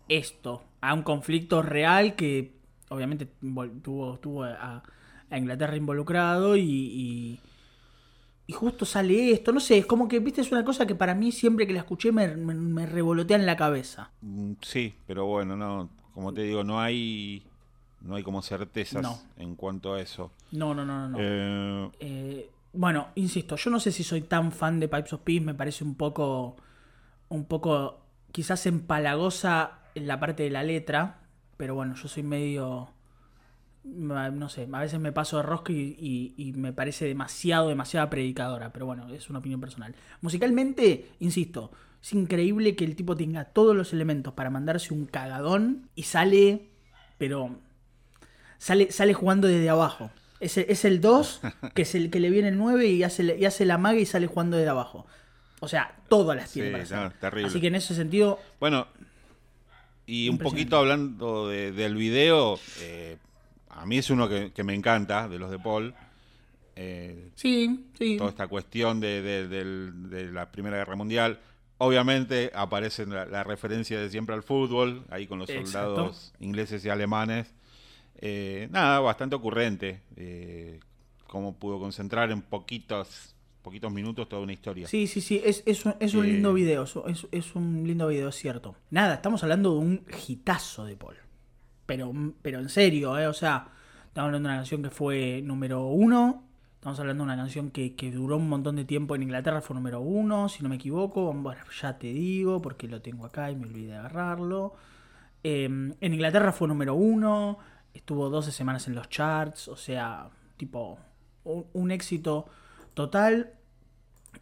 esto, a un conflicto real que obviamente tuvo, tuvo a, a Inglaterra involucrado y, y, y justo sale esto, no sé, es como que, viste, es una cosa que para mí siempre que la escuché me, me, me revolotea en la cabeza. Mm, Sí, pero bueno, no, como te digo, no hay, no hay como certezas No. en cuanto a eso. No, no, no, no. no. Eh, Eh, bueno, insisto, yo no sé si soy tan fan de Pipes of Peace, me parece un poco, un poco, quizás empalagosa en la parte de la letra, pero bueno, yo soy medio, no sé, a veces me paso de rosca y, y- y me parece demasiado, demasiada predicadora, pero bueno, es una opinión personal. Musicalmente, insisto, es increíble que el tipo tenga todos los elementos para mandarse un cagadón y sale, pero sale, sale jugando desde abajo. Es el, es el 2, [laughs] que es el que le viene el 9 y hace, y hace la maga y sale jugando desde abajo. O sea, todas las tiene Sí, para hacer. no, terrible. Así que en ese sentido, Bueno, y un poquito hablando de- del video, eh, a mí es uno que, que me encanta, de los de Paul. Eh, sí, sí. toda esta cuestión de, de la Primera Guerra Mundial. Obviamente aparece la, la referencia de siempre al fútbol, ahí con los Exacto. soldados ingleses y alemanes. Eh, nada, bastante ocurrente. Eh, cómo pudo concentrar en poquitos, poquitos minutos toda una historia. Sí, sí, sí, es, es un, es un Eh, lindo video, es, es- es un lindo video, es cierto. Nada, estamos hablando de un hitazo de Paul. Pero, pero en serio, ¿eh? O sea, estamos hablando de una canción que fue número uno. Estamos hablando de una canción que, que duró un montón de tiempo en Inglaterra, fue número uno, si no me equivoco. Bueno, ya te digo, porque lo tengo acá y me olvidé de agarrarlo. Eh, en Inglaterra fue número uno, estuvo 12 semanas en los charts, o sea, tipo, un, éxito total.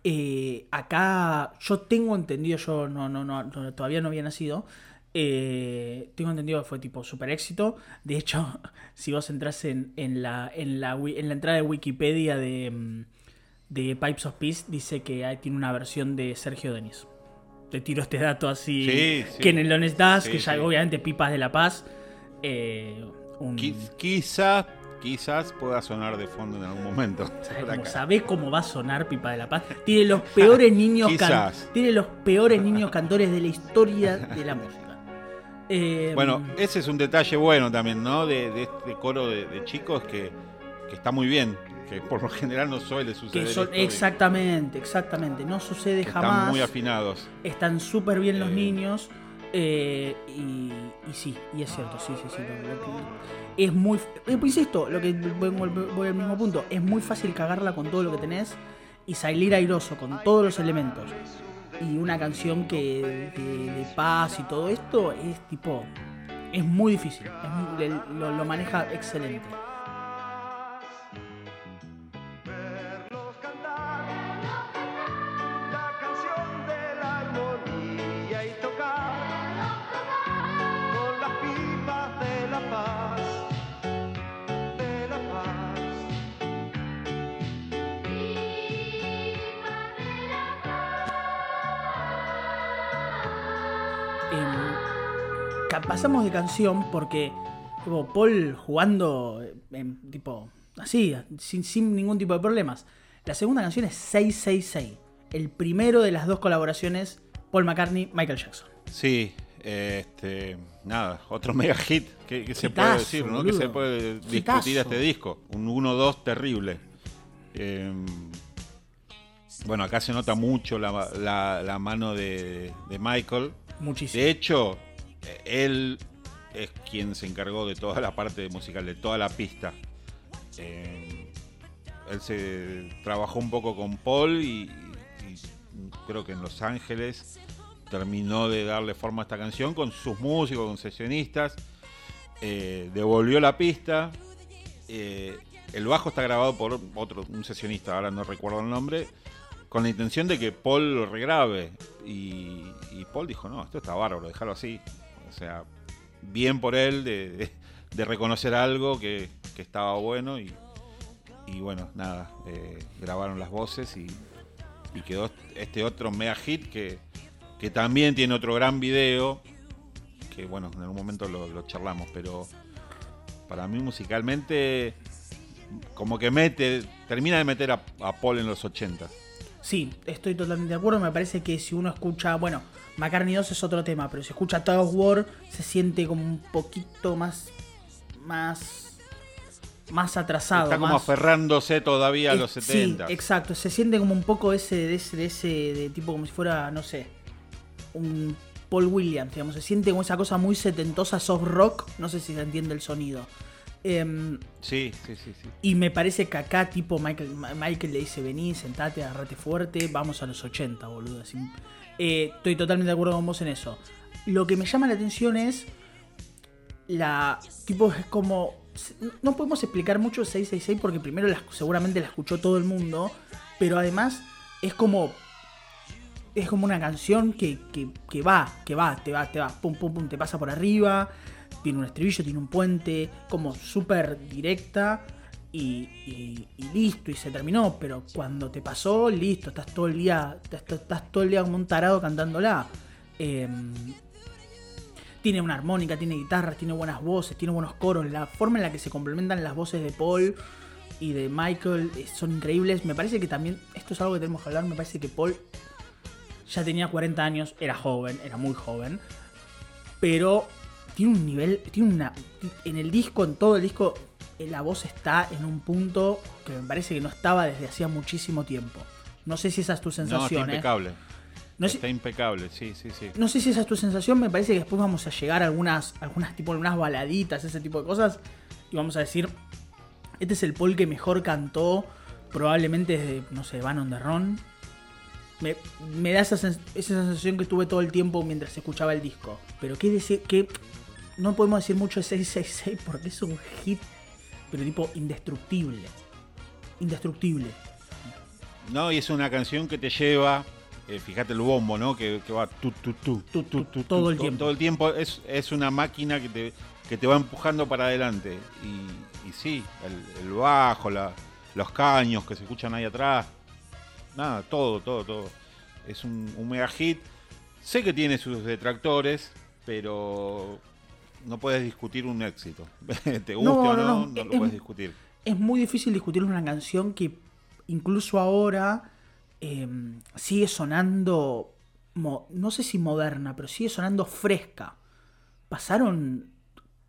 Eh, acá yo tengo entendido, yo no, no, no- todavía no había nacido. Eh, tengo entendido que fue tipo super éxito. De hecho, [laughs] si vos entras en, en, la, en, la, en la entrada de Wikipedia de, mm, de Pipes of Peace, dice que tiene una versión de Sergio Denis. Te tiro este dato así. Sí, sí. Que en el Das, Sí, que ya obviamente Pipas de la Paz. eh, un, quizás, quizás pueda sonar de fondo en algún momento. [laughs] ¿Sabés cómo, va a sonar Pipa de la Paz? Tiene los [laughs] peores niños can- tiene los peores niños cantores de la historia de la música. Eh, Bueno, ese es un detalle bueno también, ¿no? De, de este coro de, de chicos que, que está muy bien, que por lo general no suele suceder. que son exactamente, exactamente. No sucede que jamás. Están muy afinados. Están súper bien los Eh. niños. eh, y, y sí, y es cierto, sí, sí, sí. es muy. eh, pues insisto, lo que voy, voy al mismo punto. Es muy fácil cagarla con todo lo que tenés y salir airoso con todos los elementos. Y una canción que de, paz y todo esto es tipo. Es muy difícil. es lo, lo maneja excelente. Em, pasamos de canción porque tipo, Paul jugando eh, tipo así, sin, sin ningún tipo de problemas. La segunda canción es 666, el primero de las dos colaboraciones Paul McCartney Michael Jackson. Sí, este, nada, otro mega hit. ¿Qué, qué se puede decir, no? ¿Qué boludo. se puede discutir Hitazo. a este disco? Un 1-2 terrible. Eh, bueno, acá se nota mucho la, la- la mano de, de Michael. Muchísimo. De hecho, eh, él es quien se encargó de toda la parte musical, de toda la pista. Eh, él se trabajó un poco con Paul y, creo que en Los Ángeles terminó de darle forma a esta canción con sus músicos, con sesionistas. Eh, devolvió la pista. El bajo está grabado por otro, un sesionista, ahora no recuerdo el nombre, con la intención de que Paul lo regrabe. Y, Paul dijo, no, esto está bárbaro, déjalo así. O sea, bien por él de, reconocer algo que, estaba bueno y, bueno, nada, eh, grabaron las voces y, quedó este otro mega hit que, también tiene otro gran video, que bueno, en algún momento lo, lo charlamos, pero para mí musicalmente como que mete, termina de meter a, a Paul en los 80. Sí, estoy totalmente de acuerdo. Me parece que si uno escucha, bueno, McCartney 2 es otro tema, pero si escucha Tug of War se siente como un poquito más, más, más atrasado. Está como más- aferrándose todavía a es- los 70. Sí, exacto. Se siente como un poco ese, de ese, de ese, de tipo como si fuera, no sé, un Paul Williams, digamos. Se siente como esa cosa muy setentosa, soft rock. No sé si se entiende el sonido. Em, Sí, sí, sí, sí. y me parece que acá, tipo, Michael, Michael le dice: Vení, sentate, agarrate fuerte, vamos a los 80, boludo. Así, eh, estoy totalmente de acuerdo con vos en eso. Lo que me llama la atención es. La. Tipo, es como. No podemos explicar mucho 666 porque primero la- seguramente la escuchó todo el mundo. Pero además es como. Es como una canción que, que, que va, que va, te va, te va, pum, pum, pum, te pasa por arriba. Tiene un estribillo, tiene un puente, como súper directa. Y, y- listo, y se terminó. Pero cuando te pasó, listo, estás todo el día. Estás, estás todo el día como un tarado cantándola. Em, tiene una armónica, tiene guitarras, tiene buenas voces, tiene buenos coros. La forma en la que se complementan las voces de Paul y de Michael eh, son increíbles. Me parece que también, esto es algo que tenemos que hablar, me parece que Paul ya tenía 40 años, era joven, era muy joven. Pero tiene un nivel, tiene una... En el disco, en todo el disco, eh, la voz está en un punto que me parece que no estaba desde hacía muchísimo tiempo. No sé si esa es tu No, está sensación, ¿eh? impecable. No está impecable, sí, sí, sí. no sé si esa es tu sensación, me parece que después vamos a llegar a algunas, algunas tipo algunas baladitas, ese tipo de cosas, y vamos a decir, este es el Paul que mejor cantó, probablemente desde, no sé, Van on the Run. Me, me da esa, sens- esa sensación que tuve todo el tiempo mientras escuchaba el disco. Pero qué que no podemos decir mucho de 666 porque es un hit, pero tipo indestructible. Indestructible. No, y es una canción que te lleva, eh, fíjate el bombo, ¿no? Que, que va tu, tu, tu, Tu, tu, todo el tiempo. Todo el tiempo es, es una máquina que te, que te va empujando para adelante. Y, y sí, el, el bajo, la- los caños que se escuchan ahí atrás. Nada, todo, todo, todo. Es un, un mega hit. Sé que tiene sus detractores, pero no puedes discutir un éxito. [laughs] te guste No, o no, no, lo es- puedes discutir. es muy difícil discutir una canción que incluso ahora eh, sigue sonando, no sé si moderna, pero sigue sonando fresca. Pasaron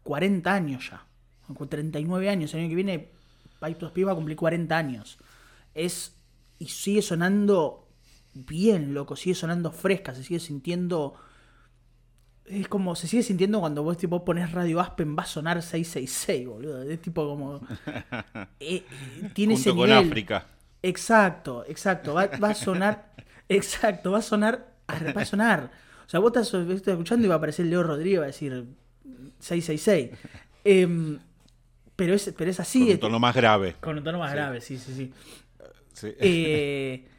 40 años ya, con 39 años, el año que viene Paitos Pi va a cumplir 40 años. Es, y sigue sonando bien, loco, sigue sonando fresca, se sigue sintiendo... Es como, se sigue sintiendo cuando vos tipo pones Radio Aspen, va a sonar 666, boludo. Es tipo como... [laughs] eh, eh, tiene Junto ese con nivel. África. Exacto, exacto. Va, va a sonar. [laughs] Exacto, va a sonar. Va a sonar. O sea, vos estás, estás escuchando y va a aparecer Leo Rodríguez, va a decir 666. Em, pero, es, pero es así. con un tono más grave. con un tono más grave, sí, sí, sí. Sí. [laughs]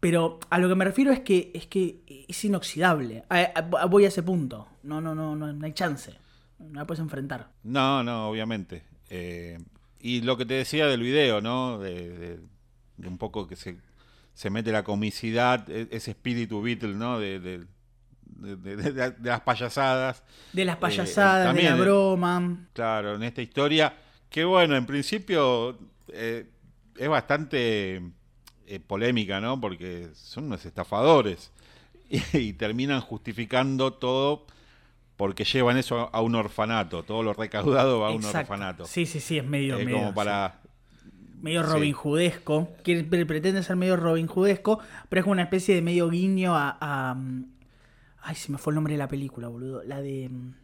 Pero a lo que me refiero es que es que es inoxidable. Voy a ese punto. No, no, no, no, no hay chance. No la puedes enfrentar. No, no, obviamente. Eh, y lo que te decía del video, ¿no? De, de- de un poco que se, se mete la comicidad, e- ese espíritu Beatle, ¿no? De, de- las payasadas. De las Eh, payasadas, de la broma. Claro, en esta historia, que bueno, en principio eh, es bastante eh, polémica, ¿no? Porque son unos estafadores [laughs] y, y terminan justificando todo porque llevan eso a un orfanato, todo lo recaudado va a un orfanato. Sí, sí, sí, es medio, Eh, medio, como sí. para... medio. Robin. Quiere- pre- pretende ser medio Robin Hoodesco, pero es como una especie de medio guiño a, a, Ay, se me fue el nombre de la película, boludo. La de. mm,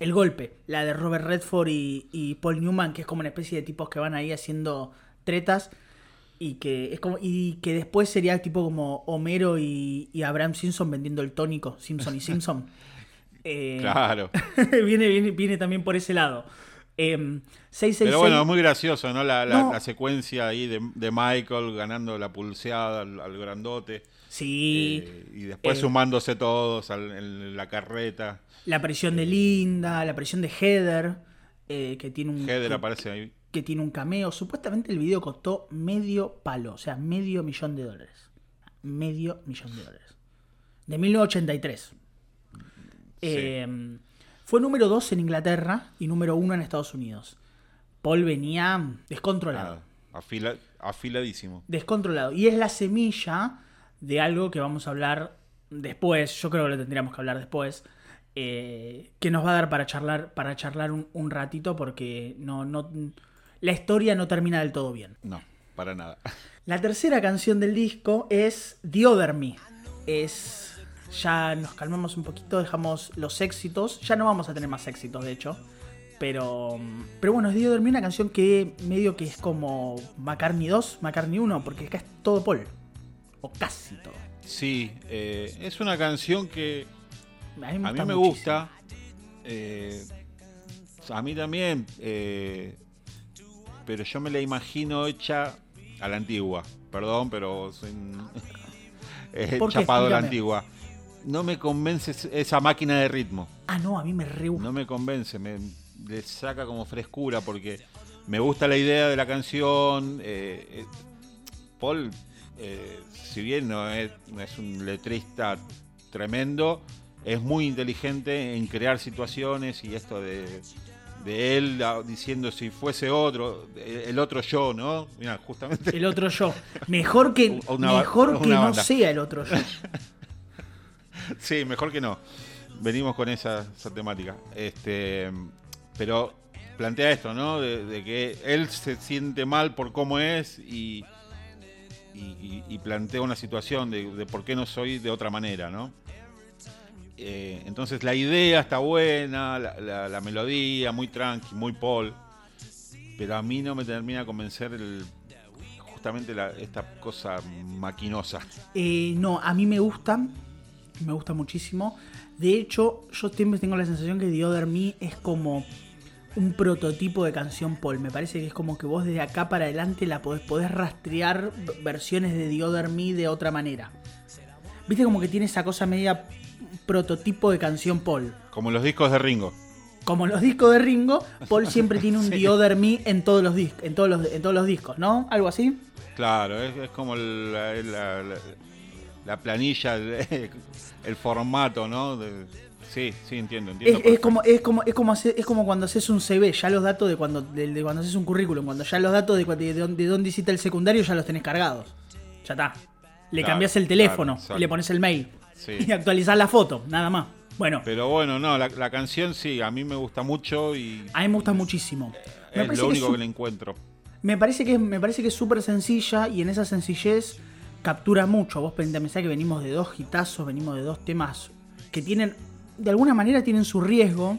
El golpe. La de Robert Redford y, y Paul Newman, que es como una especie de tipos que van ahí haciendo tretas. Y que es como. Y que después sería tipo como Homero y, y Abraham Simpson vendiendo el tónico. Simpson y Simpson. [laughs] Eh, Claro. [laughs] viene, viene, viene también por ese lado. 666. Pero bueno, es muy gracioso, ¿no? La, la- No. la secuencia ahí de, de Michael ganando la pulseada al, al grandote. Sí. eh, y después eh, sumándose todos al- en la carreta. La aparición de Linda, la aparición de Heather, eh, que tiene un Heather aparece ahí. Que tiene un cameo. Supuestamente el video costó medio palo, o sea, medio millón de dólares. Medio millón de dólares. De 1983. Eh, fue número 2 en Inglaterra y número 1 en Estados Unidos. Paul venía descontrolado. Afila- afiladísimo. descontrolado. Y es la semilla de algo que vamos a hablar después. Yo creo que lo tendríamos que hablar después. eh, que nos va a dar para charlar, para charlar un, un ratito porque no, no, la historia no termina del todo bien. No, para nada. La tercera canción del disco es The Other Me. Es. Ya nos calmamos un poquito, dejamos los éxitos. Ya no vamos a tener más éxitos, de hecho. Pero. Pero bueno, es The Other Me, una canción que medio que es como McCartney 2, McCartney 1, porque acá es todo Paul. O casi todo. Sí, eh, es una canción que A mí me a gusta. mí me muchísimo. gusta. eh, a mí también. eh, pero yo me la imagino hecha a la antigua. Perdón, pero soy un- [laughs] eh, chapado a la antigua. No me convence es- esa máquina de ritmo. Ah, no, a mí me re. No me convence, me le saca como frescura porque me gusta la idea de la canción. eh, eh, Paul, eh, si bien no es, no es un letrista tremendo, es muy inteligente en crear situaciones y esto de, de él ah, diciendo si fuese otro, el otro yo, ¿no? Mira, justamente. El otro yo. Mejor que, [laughs] una mejor que no sea el otro yo. [laughs] Sí, mejor que no. Venimos con esa, esa temática. Este, pero plantea esto, ¿no? De, de que él se siente mal por cómo es y, y, y- y plantea una situación de, de por qué no soy de otra manera, ¿no? Eh, entonces la idea está buena, la, melodía muy tranqui, muy Paul, pero a mí no me termina de convencer justamente esta cosa maquinosa. Eh, no, a mí me gusta. Me gusta muchísimo. De hecho, yo siempre tengo la sensación que The Other Me es como un prototipo de canción Paul. Me parece que es como que vos desde acá para adelante la podés, podés rastrear versiones de The Other Me de otra manera. Viste como que tiene esa cosa media prototipo de canción Paul. Como los discos de Ringo. Como los discos de Ringo, Paul [laughs] siempre tiene un The Other Me en todos los, dis- en todos los, en todos los discos, ¿no? Algo así. Claro, es, es como la, la- la- la planilla, el, el formato, ¿no? De- sí, sí, entiendo, entiendo. Es, como, es, como, es, como hacer- es como cuando haces un CV, ya los datos de cuando, de, de cuando haces un currículum, cuando ya los datos de, de, dónde- de dónde hiciste el secundario ya los tenés cargados. Ya está. Le Claro, cambias el teléfono claro, y le pones el mail. Sí. Y actualizás la foto, nada más. Bueno, Pero bueno, no, la, la canción sí, a mí me gusta mucho y a mí me gusta muchísimo. Me es lo único que le encuentro. Me parece que es, me parece que es súper sencilla y en esa sencillez captura mucho. Vos pensás que venimos de dos hitazos, venimos de dos temas que tienen, de alguna manera tienen su riesgo.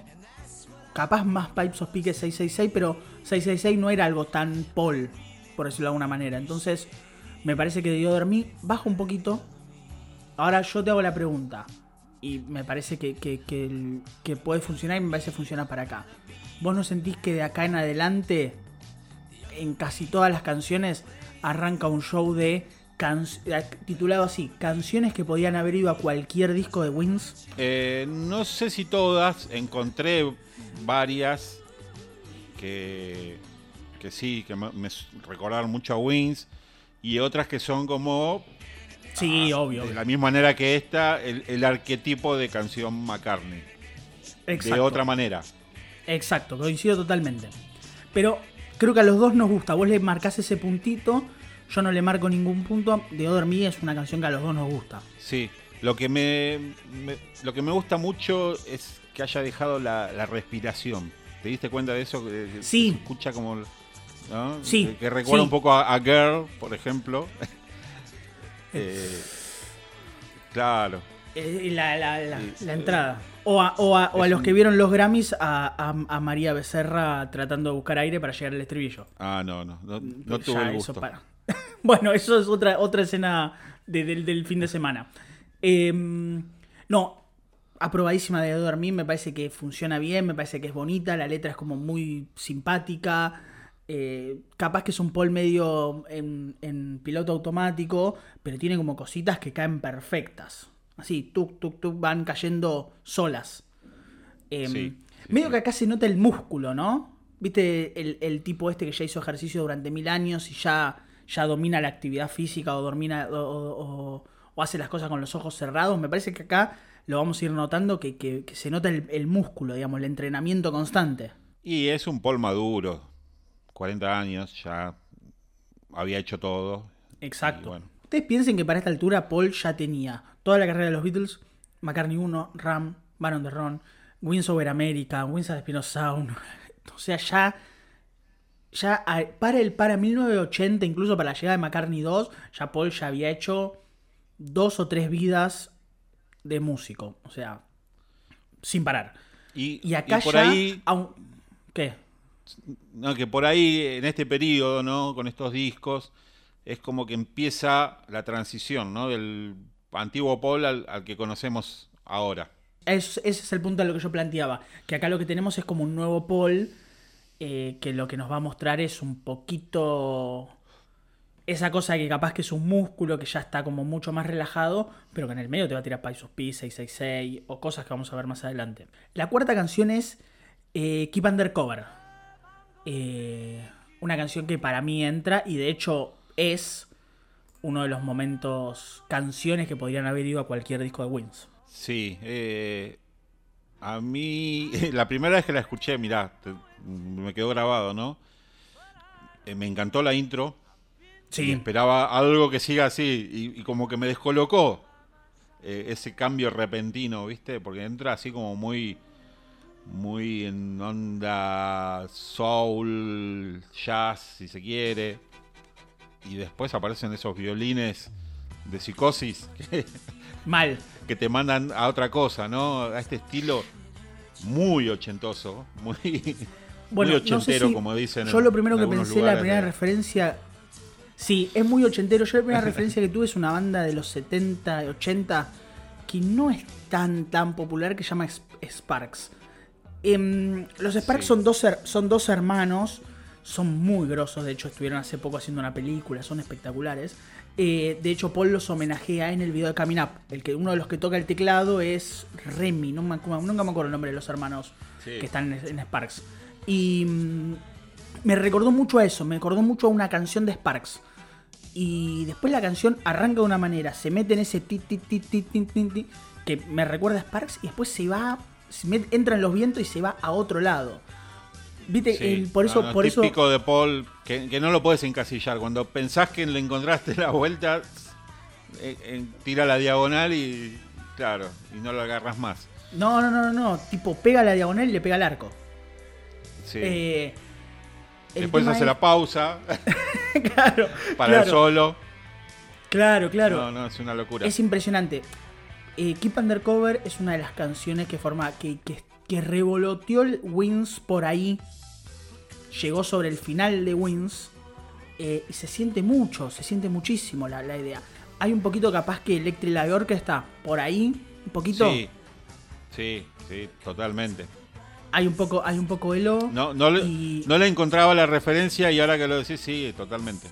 Capaz más Pipes of Pique 666, pero 666 no era algo tan Paul, por decirlo de alguna manera. Entonces, me parece que The Other Me baja un poquito. Ahora yo te hago la pregunta. Y me parece que, puede funcionar y me parece que funciona para acá. ¿Vos no sentís que de acá en adelante en casi todas las canciones arranca un show de can- titulado así, canciones que podían haber ido a cualquier disco de Wings. Eh, no sé si todas, encontré varias que, que sí, que me, me recordaron mucho a Wings y otras que son como Sí, obvio. de la misma manera que esta, el, el arquetipo de canción McCartney. Exacto. De otra manera. Exacto, coincido totalmente. Pero creo que a los dos nos gusta. Vos le marcás ese puntito, yo no le marco ningún punto. The Other Me es una canción que a los dos nos gusta. Sí, lo que me, me- lo que me gusta mucho es que haya dejado la, la respiración. ¿Te diste cuenta de eso? Sí. se escucha como... ¿no? Sí, Que, que recuerda sí. un poco a, a Girl, por ejemplo. Eh, [laughs] claro. La, la- la- entrada. O a, o a- o a los que vieron los Grammys, a, a- María Becerra tratando de buscar aire para llegar al estribillo. Ah, no, no. No, no Ya tuve el eso gusto. para- [laughs] bueno, eso es otra, otra escena de- del, del fin de semana. Eh, no, aprobadísima de dormir, me parece que funciona bien, me parece que es bonita, la letra es como muy simpática. Eh, capaz que es un Paul medio en, en piloto automático, pero tiene como cositas que caen perfectas. Así, tuk, tuk, tuk, van cayendo solas. Eh, Sí, sí, medio sí. que acá se nota el músculo, ¿no? ¿Viste el, el tipo este que ya hizo ejercicio durante mil años y ya, ya domina la actividad física o, domina, o, o- o hace las cosas con los ojos cerrados? Me parece que acá lo vamos a ir notando que, que- que se nota el, el músculo, digamos, el entrenamiento constante. Y es un Paul maduro. 40 años, ya había hecho todo. Exacto. Bueno. Ustedes piensen que para esta altura Paul ya tenía toda la carrera de los Beatles, McCartney 1, Ram, Baron de Ron, Wins Over America, Wins of Spinoza Sound. [laughs] O sea, ya, ya para el para 1980, incluso para la llegada de McCartney 2, ya Paul ya había hecho dos o tres vidas de músico. O sea, sin parar. Y, Y acá y por ya. ahí, aun- ¿Qué? No, que por ahí, en este periodo, ¿no? Con estos discos, es como que empieza la transición, ¿no? Del antiguo Paul al, que conocemos ahora. Es- ese es el punto de lo que yo planteaba. Que acá lo que tenemos es como un nuevo Paul. eh, que lo que nos va a mostrar es un poquito. Esa cosa que capaz que es un músculo que ya está como mucho más relajado, pero que en el medio te va a tirar of Peace, 666 o cosas que vamos a ver más adelante. La cuarta canción es eh, Keep Undercover. Eh, una canción que para mí entra y de hecho es uno de los momentos, canciones que podrían haber ido a cualquier disco de Wins. Sí, eh, a mí, [laughs] la primera vez que la escuché, mirá, te- me quedó grabado, ¿no? Eh, me encantó la intro. y Sí, esperaba algo que siga así y, y como que me descolocó eh, ese cambio repentino, ¿viste? Porque entra así como muy muy en onda soul, jazz, si se quiere. Y después aparecen esos violines de psicosis [laughs] que, mal. que te mandan a otra cosa, ¿no? A este estilo muy ochentoso, muy, [laughs] Bueno, muy no sé ochentero, si- como dicen. Yo en- lo primero que pensé, la primera de- referencia. Sí, es muy ochentero. Yo la primera [laughs] referencia que tuve es una banda de los 70, 80, que no es tan tan popular, que se llama Sp- Sparks. Em, los Sparks Sí. son, dos, son dos hermanos, son muy grosos, de hecho estuvieron hace poco haciendo una película, son espectaculares. Eh, de hecho, Paul los homenajea en el video de Coming Up. El que, uno de los que toca el teclado es Remy, no me nunca me acuerdo el nombre de los hermanos Sí. que están en, en Sparks. Y mm, me recordó mucho a eso, me recordó mucho a una canción de Sparks. Y después la canción arranca de una manera, se mete en ese ti ti ti ti ti ti, ti, que me recuerda a Sparks y después se va, entra en los vientos y se va a otro lado. Viste, Sí, El- por eso, no, no, por eso, de Paul, que, que no lo puedes encasillar. Cuando pensás que le encontraste la vuelta, eh, eh, tira la diagonal y claro, y no lo agarras más. no, no, no, no, no, tipo pega la diagonal y le pega al arco. Sí. Eh, Después hace es- la pausa [laughs] claro, para claro, el solo. Claro, claro. No, no, es una locura. Es impresionante. Eh, Keep Undercover es una de las canciones que forma. que, que, que revoloteó el Wins por ahí. Llegó sobre el final de Wins. eh, y se siente mucho, se siente muchísimo la, la idea. Hay un poquito capaz que Electric Light Orchestra por ahí. Un poquito. Sí, sí, sí, totalmente. Hay un poco, hay un poco Elo. No, no, Y- no le encontraba la referencia y ahora que lo decís, sí, totalmente.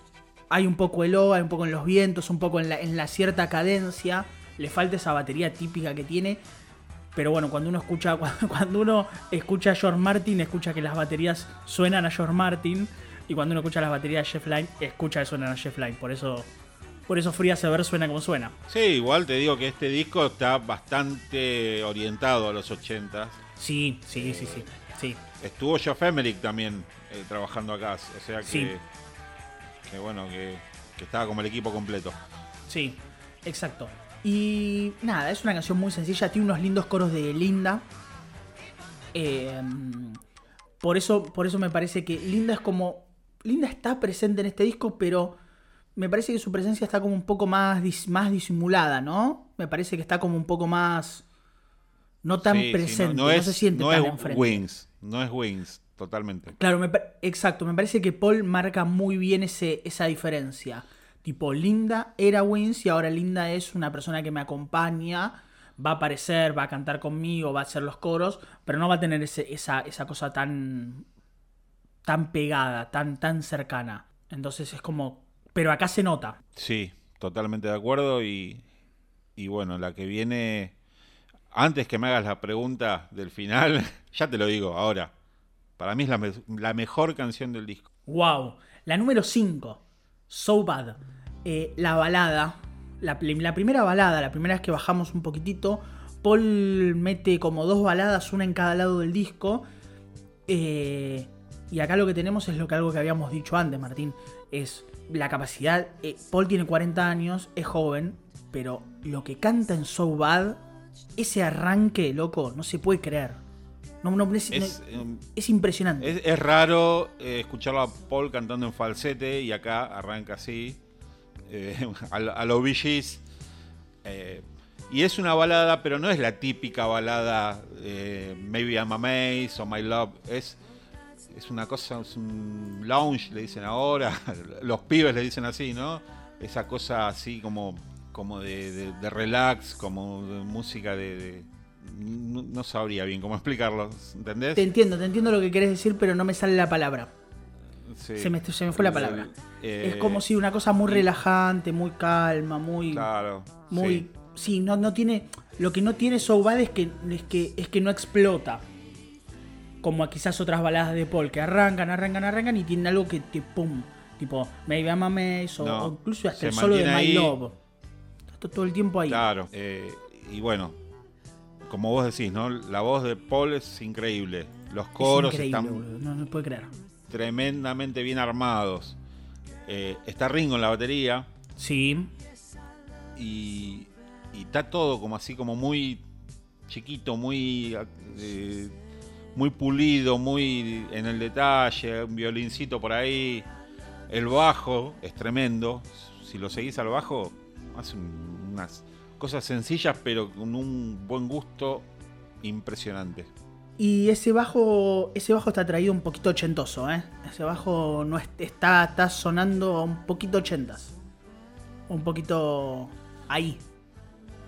Hay un poco Elo, hay un poco en los vientos, un poco en la, en la cierta cadencia. Le falta esa batería típica que tiene. Pero bueno, cuando uno escucha, [laughs] cuando uno escucha a George Martin, escucha que las baterías suenan a George Martin. Y cuando uno escucha las baterías de Jeff Lynne, escucha que suenan a Jeff Lynne. Por eso, por eso Free Sever suena como suena. Sí, igual te digo que este disco está bastante orientado a los 80. Sí, sí, sí, sí. Sí, Estuvo Jeff Emerick también eh, trabajando acá, o sea que, Sí. que bueno, que, que estaba como el equipo completo. sí, exacto. Y nada, es una canción muy sencilla. Tiene unos lindos coros de Linda. Eh, por, eso, por eso me parece que Linda es como. Linda está presente en este disco, pero me parece que su presencia está como un poco más, dis- más disimulada, ¿no? Me parece que está como un poco más. No tan Sí, sí, presente, no, no, es, se siente no tan es enfrente. Wings, no es Wings, totalmente. Claro, me exacto. Me parece que Paul marca muy bien ese, esa diferencia. Tipo, Linda era Wins y ahora Linda es una persona que me acompaña, va a aparecer, va a cantar conmigo, va a hacer los coros, pero no va a tener ese- esa, esa cosa tan, tan pegada, tan, tan cercana. Entonces es como... Pero acá se nota. Sí, totalmente de acuerdo y, y bueno, la que viene, antes que me hagas la pregunta del final, [laughs] ya te lo digo ahora, para mí es la, me- la mejor canción del disco. Wow. La número 5. So Bad. Eh, la balada. La, prim- la primera balada, la primera vez que bajamos un poquitito. Paul mete como dos baladas, una en cada lado del disco. Eh, y acá lo que tenemos es lo que algo que habíamos dicho antes, Martín. Es la capacidad. eh, Paul tiene 40 años, es joven. Pero lo que canta en So Bad, ese arranque, loco, no se puede creer. No, no, es, Es, no- es impresionante. Es, es raro eh, escucharlo a Paul cantando en falsete y acá arranca así, eh, [laughs] a, lo- a los Gees. Eh, y es una balada, pero no es la típica balada Maybe I'm Amazed o My Love. Es, es una cosa, es un lounge, le dicen ahora. [laughs] Los pibes le dicen así, ¿no? Esa cosa así como, como de, relax, como de música de... de- no, no sabría bien cómo [laughs] explicarlo, ¿entendés? Te entiendo, te entiendo lo que querés decir, pero no me sale la palabra. Sí. Se, me, se me fue la palabra. Eh, es como si una cosa muy relajante, muy calma, muy. Claro. muy sí, no, no tiene. Lo que no tiene So Bad es que, es que es que no explota. Como a quizás otras baladas de Paul, que arrancan, arrancan, arrancan y tienen algo que te pum. Tipo, Maybe I'm Amazed, o, No, o incluso hasta el solo de My. Love. Está todo el tiempo ahí. Claro. eh, y bueno, como vos decís, ¿no? La voz de Paul es increíble. Los Es coros increíble, están No, no puede creer. Tremendamente bien armados. Eh, está Ringo en la batería Sí. y, y está todo como así, como muy chiquito, muy, eh, muy pulido, muy en el detalle, un violincito por ahí. El bajo es tremendo. Si lo seguís al bajo, hace un- unas cosas sencillas, pero con un buen gusto impresionante. Y ese bajo, ese bajo está traído un poquito ochentoso, ¿eh? Ese bajo no es- está, está sonando un poquito ochentas. Un poquito ahí.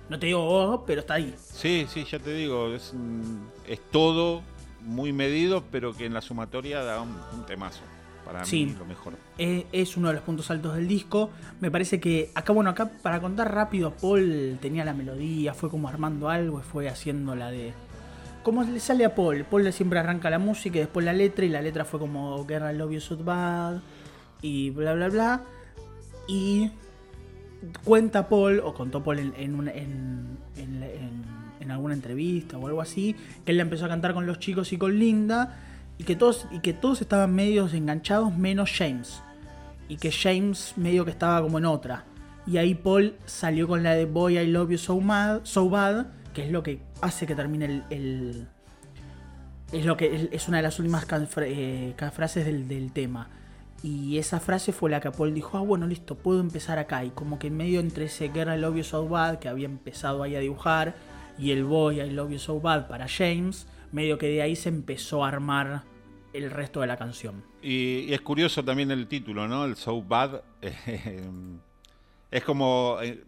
No te digo oh, pero está ahí. Sí, sí, ya te digo, es, un- es todo muy medido, pero que en la sumatoria da un, un temazo. Para Sí. mí, lo mejor. Eh, Es uno de los puntos altos del disco. Me parece que acá, bueno, acá para contar rápido, Paul tenía la melodía, fue como armando algo y fue haciendo la de. Como le sale a Paul. Paul siempre arranca la música y después la letra, y la letra fue como Guerra Love You So Bad y bla bla bla. Y cuenta Paul, o contó Paul en, en, en- alguna entrevista o algo así, que él empezó a cantar con los chicos y con Linda, y que todos, y que todos estaban medios enganchados menos James. Y que James medio que estaba como en otra. Y ahí Paul salió con la de Boy I Love You So, mad, so Bad, que es lo que hace que termine el... es lo que es- una de las últimas eh, frases del, tema. Y esa frase fue la que Paul dijo, ah, bueno, listo, puedo empezar acá. Y como que en medio entre ese Girl I Love You So Bad, que había empezado ahí a dibujar, y el Boy I Love You So Bad para James, medio que de ahí se empezó a armar el resto de la canción. Y, es curioso también el título, ¿no? El So Bad. eh, [laughs] es como, eh,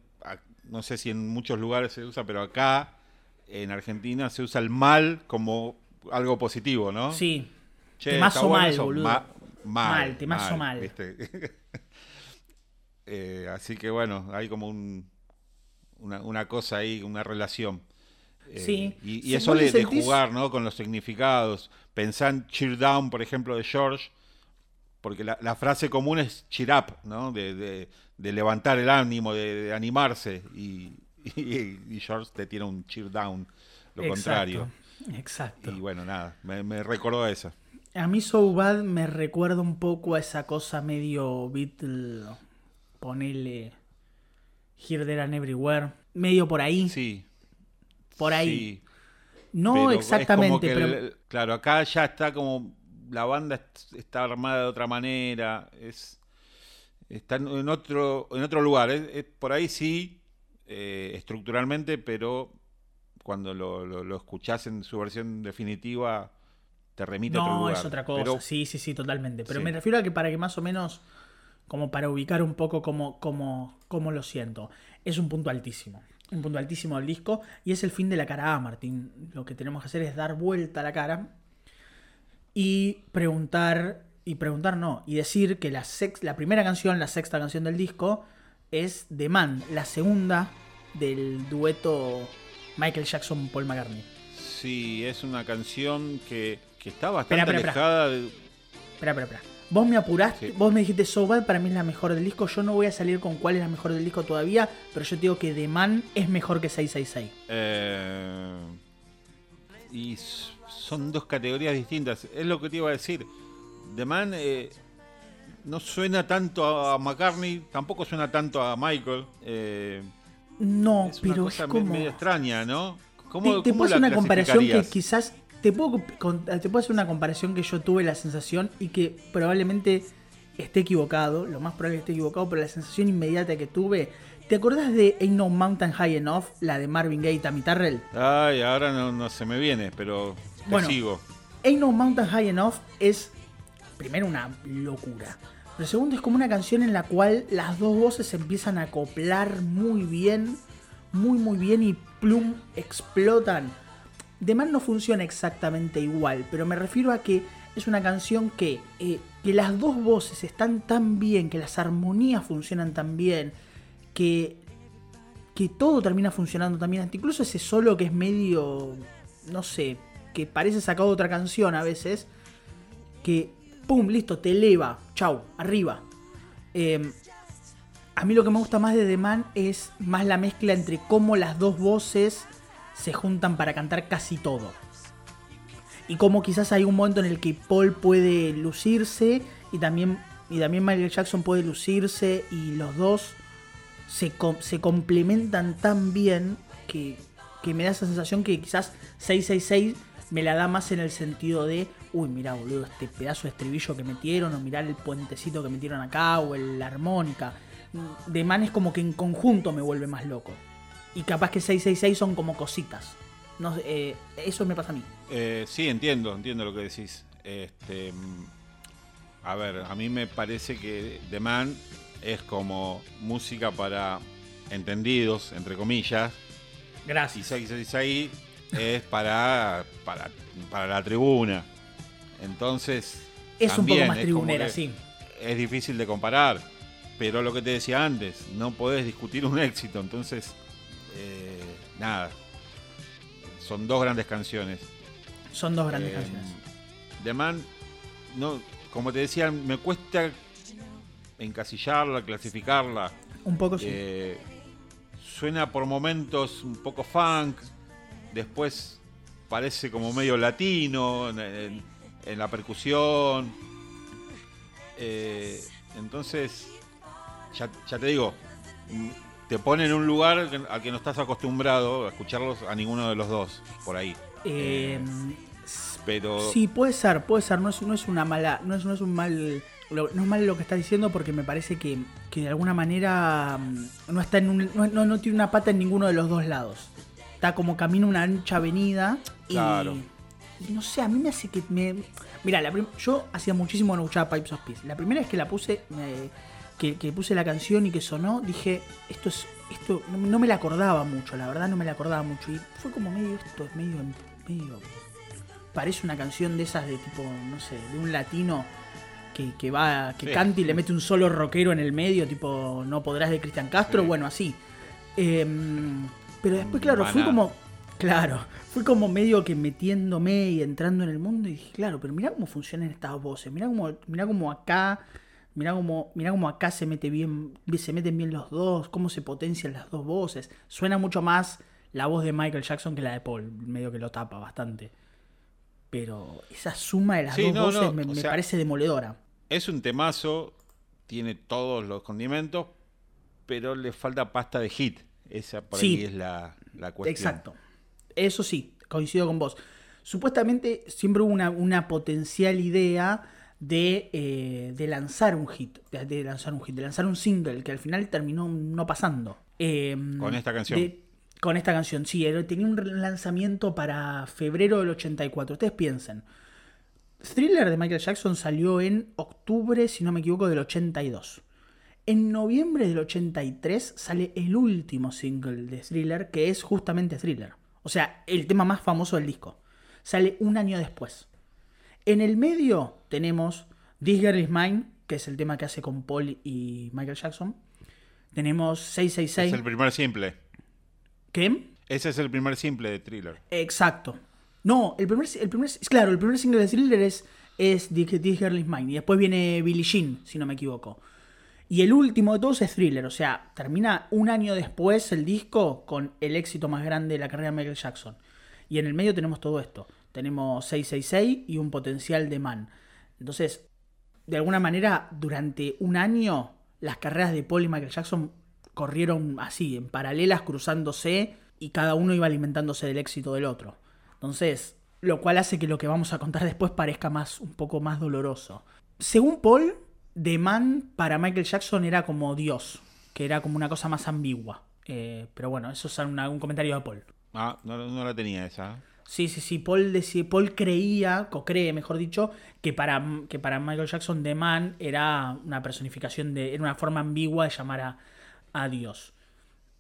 no sé si en muchos lugares se usa, pero acá, en Argentina, se usa el mal como algo positivo, ¿no? Sí, Che, Temazo bueno mal, eso. boludo. Ma- mal, Mal, temazo mal. ¿viste? [laughs] Eh, así que bueno, hay como un, una, una cosa ahí, una relación. Eh, Sí. Y, eso de, jugar ¿no? con los significados. Pensá en Cheer Down, por ejemplo, de George, porque la, la frase común es cheer up, ¿no? De, de- de levantar el ánimo, de, de animarse. Y, y- y George te tiene un cheer down, lo Exacto, contrario. Exacto. Y bueno, nada, me, me recordó eso. A mí So Bad me recuerda un poco a esa cosa medio Beatle, ponele Here, There and Everywhere, medio por ahí, Sí. por ahí. sí. no Pero exactamente, pero el- claro, acá ya está como la banda est- está armada de otra manera, es está en en otro en otro lugar, es- es- por ahí sí eh, estructuralmente, pero cuando lo, lo, lo escuchás en su versión definitiva te remite a otro no lugar. es otra cosa. Pero sí, sí, sí, totalmente. Pero Sí. me refiero a que para que más o menos, como para ubicar un poco cómo, cómo, cómo lo siento, es un punto altísimo. Un punto altísimo del disco y es el fin de la cara A, Martín. Lo que tenemos que hacer es dar vuelta a la cara y preguntar, y preguntar no, y decir que la, sex, la primera canción, la sexta canción del disco, es The Man, la segunda del dueto Michael Jackson-Paul McCartney. sí, es una canción que, que está bastante Espera, espera, espera. alejada de, Espera, espera, espera. Vos me apuraste, Sí. vos me dijiste So Bad para mí es la mejor del disco. Yo no voy a salir con cuál es la mejor del disco todavía, pero yo te digo que The Man es mejor que 666. Eh, y son dos categorías distintas. Es lo que te iba a decir. The Man eh, no suena tanto a McCartney, tampoco suena tanto a Michael. Eh, No, es una pero cosa es como. medio extraña, ¿no? Te, ¿Cómo, te cómo puse la una comparación que quizás te puedo, con- te puedo hacer una comparación que yo tuve la sensación y que probablemente esté equivocado, lo más probable es que esté equivocado, pero la sensación inmediata que tuve. ¿Te acordás de Ain't No Mountain High Enough, la de Marvin Gaye y Tammy Terrell? Ay, ahora no, no se me viene, pero te Bueno. sigo. Ain't No Mountain High Enough es, primero, una locura. Pero segundo, es como una canción en la cual las dos voces se empiezan a acoplar muy bien, muy, muy bien y plum, explotan. The Man no funciona exactamente igual, pero me refiero a que es una canción que, eh, que las dos voces están tan bien, que las armonías funcionan tan bien, que, que todo termina funcionando también. Incluso ese solo que es medio, no sé, que parece sacado de otra canción a veces, que, ¡pum!, listo, te eleva, chau, arriba. Eh, a mí lo que me gusta más de The Man es más la mezcla entre cómo las dos voces se juntan para cantar casi todo. Y cómo quizás hay un momento en el que Paul puede lucirse y también, y también Michael Jackson puede lucirse y los dos se complementan tan bien que, que me da esa sensación que quizás 666 me la da más en el sentido de, uy, mira boludo, este pedazo de estribillo que metieron, o mirar el puentecito que metieron acá, o el- la armónica. De man es como que en conjunto me vuelve más loco. Y capaz que 666 son como cositas. No, eh, eso me pasa a mí. Eh, sí, entiendo, entiendo lo que decís. Este, a ver, a mí me parece que The Man es como música para entendidos, entre comillas, y Gracias. 666 es para, para, para la tribuna. Entonces. Es un poco más tribunera, sí. Es difícil de comparar. Pero lo que te decía antes, no podés discutir un éxito. Entonces, eh, nada. Son dos grandes canciones. Son dos grandes Eh, canciones. The Man, no, como te decía, me cuesta encasillarla, clasificarla. Un poco sí. Eh, suena por momentos un poco funk, después parece como medio latino en, en- en la percusión. Eh, entonces, ya, ya te digo, te pone en un lugar al que no estás acostumbrado a escucharlos a ninguno de los dos por ahí. Eh, Pero Sí, puede ser, puede ser. No es, no es una mala. No es, no es un mal. lo- no es mal lo que estás diciendo porque me parece que, que de alguna manera mm, no está en un, no, no- no tiene una pata en ninguno de los dos lados. Está como camino una ancha avenida y, Claro. No sé, a mí me hace que me. Mira, la prim- yo hacía muchísimo no escuchaba Pipes of Peace. La primera vez que la puse, me- que, que puse la canción y que sonó, dije, esto es. Esto no, no me la acordaba mucho, la verdad no me la acordaba mucho. Y fue como medio, esto es medio, medio parece una canción de esas de tipo, no sé, de un latino que, que va, que Sí. canta y le mete un solo rockero en el medio, tipo No podrás de Cristian Castro, Sí. bueno, así. Em, pero después, claro, fui Maná. como, claro, fui como medio que metiéndome y entrando en el mundo y dije, claro, pero mira cómo funcionan estas voces, mira cómo, mira cómo acá, mira cómo, mira cómo acá se mete bien, se meten bien los dos, cómo se potencian las dos voces. Suena mucho más la voz de Michael Jackson que la de Paul, medio que lo tapa bastante. Pero esa suma de las Sí, dos no, voces no, me, o me sea, parece demoledora. es un temazo, tiene todos los condimentos, pero le falta pasta de hit. Esa por Sí. ahí es la, la cuestión. Exacto. Eso sí, coincido con vos. Supuestamente siempre hubo una, una potencial idea de, eh, de lanzar un hit, de, lanzar un hit, de lanzar un single que al final terminó no pasando. Eh, Con esta canción. de- con esta canción, sí, era- tenía un lanzamiento para febrero del 84. Ustedes piensen. Thriller de Michael Jackson salió en octubre, si no me equivoco, del 82. En noviembre del 83 sale el último single de Thriller, que es justamente Thriller. O sea, el tema más famoso del disco. Sale un año después. En el medio tenemos This Girl Is Mine, que es el tema que hace con Paul y Michael Jackson. Tenemos 666. Es el primer simple. ¿Qué? Ese es el primer simple de Thriller. Exacto. No, el primer, el primer, claro, el primer single de Thriller es, es This Girl Is Mine. Y después viene Billie Jean, si no me equivoco. Y el último de todos es Thriller. O sea, termina un año después el disco con el éxito más grande de la carrera de Michael Jackson. Y en el medio tenemos todo esto. Tenemos 666 y un potencial de man. Entonces, de alguna manera, durante un año, las carreras de Paul y Michael Jackson corrieron así, en paralelas, cruzándose, y cada uno iba alimentándose del éxito del otro. Entonces, lo cual hace que lo que vamos a contar después parezca más, un poco más doloroso. Según Paul, The Man para Michael Jackson era como Dios, que era como una cosa más ambigua. Eh, pero bueno, eso es un, un comentario de Paul. Ah, no, no la tenía esa. Sí, sí, sí. Paul, decía, Paul creía, o cree, mejor dicho, que para, que para Michael Jackson The Man era una personificación de. era una forma ambigua de llamar a, a Dios.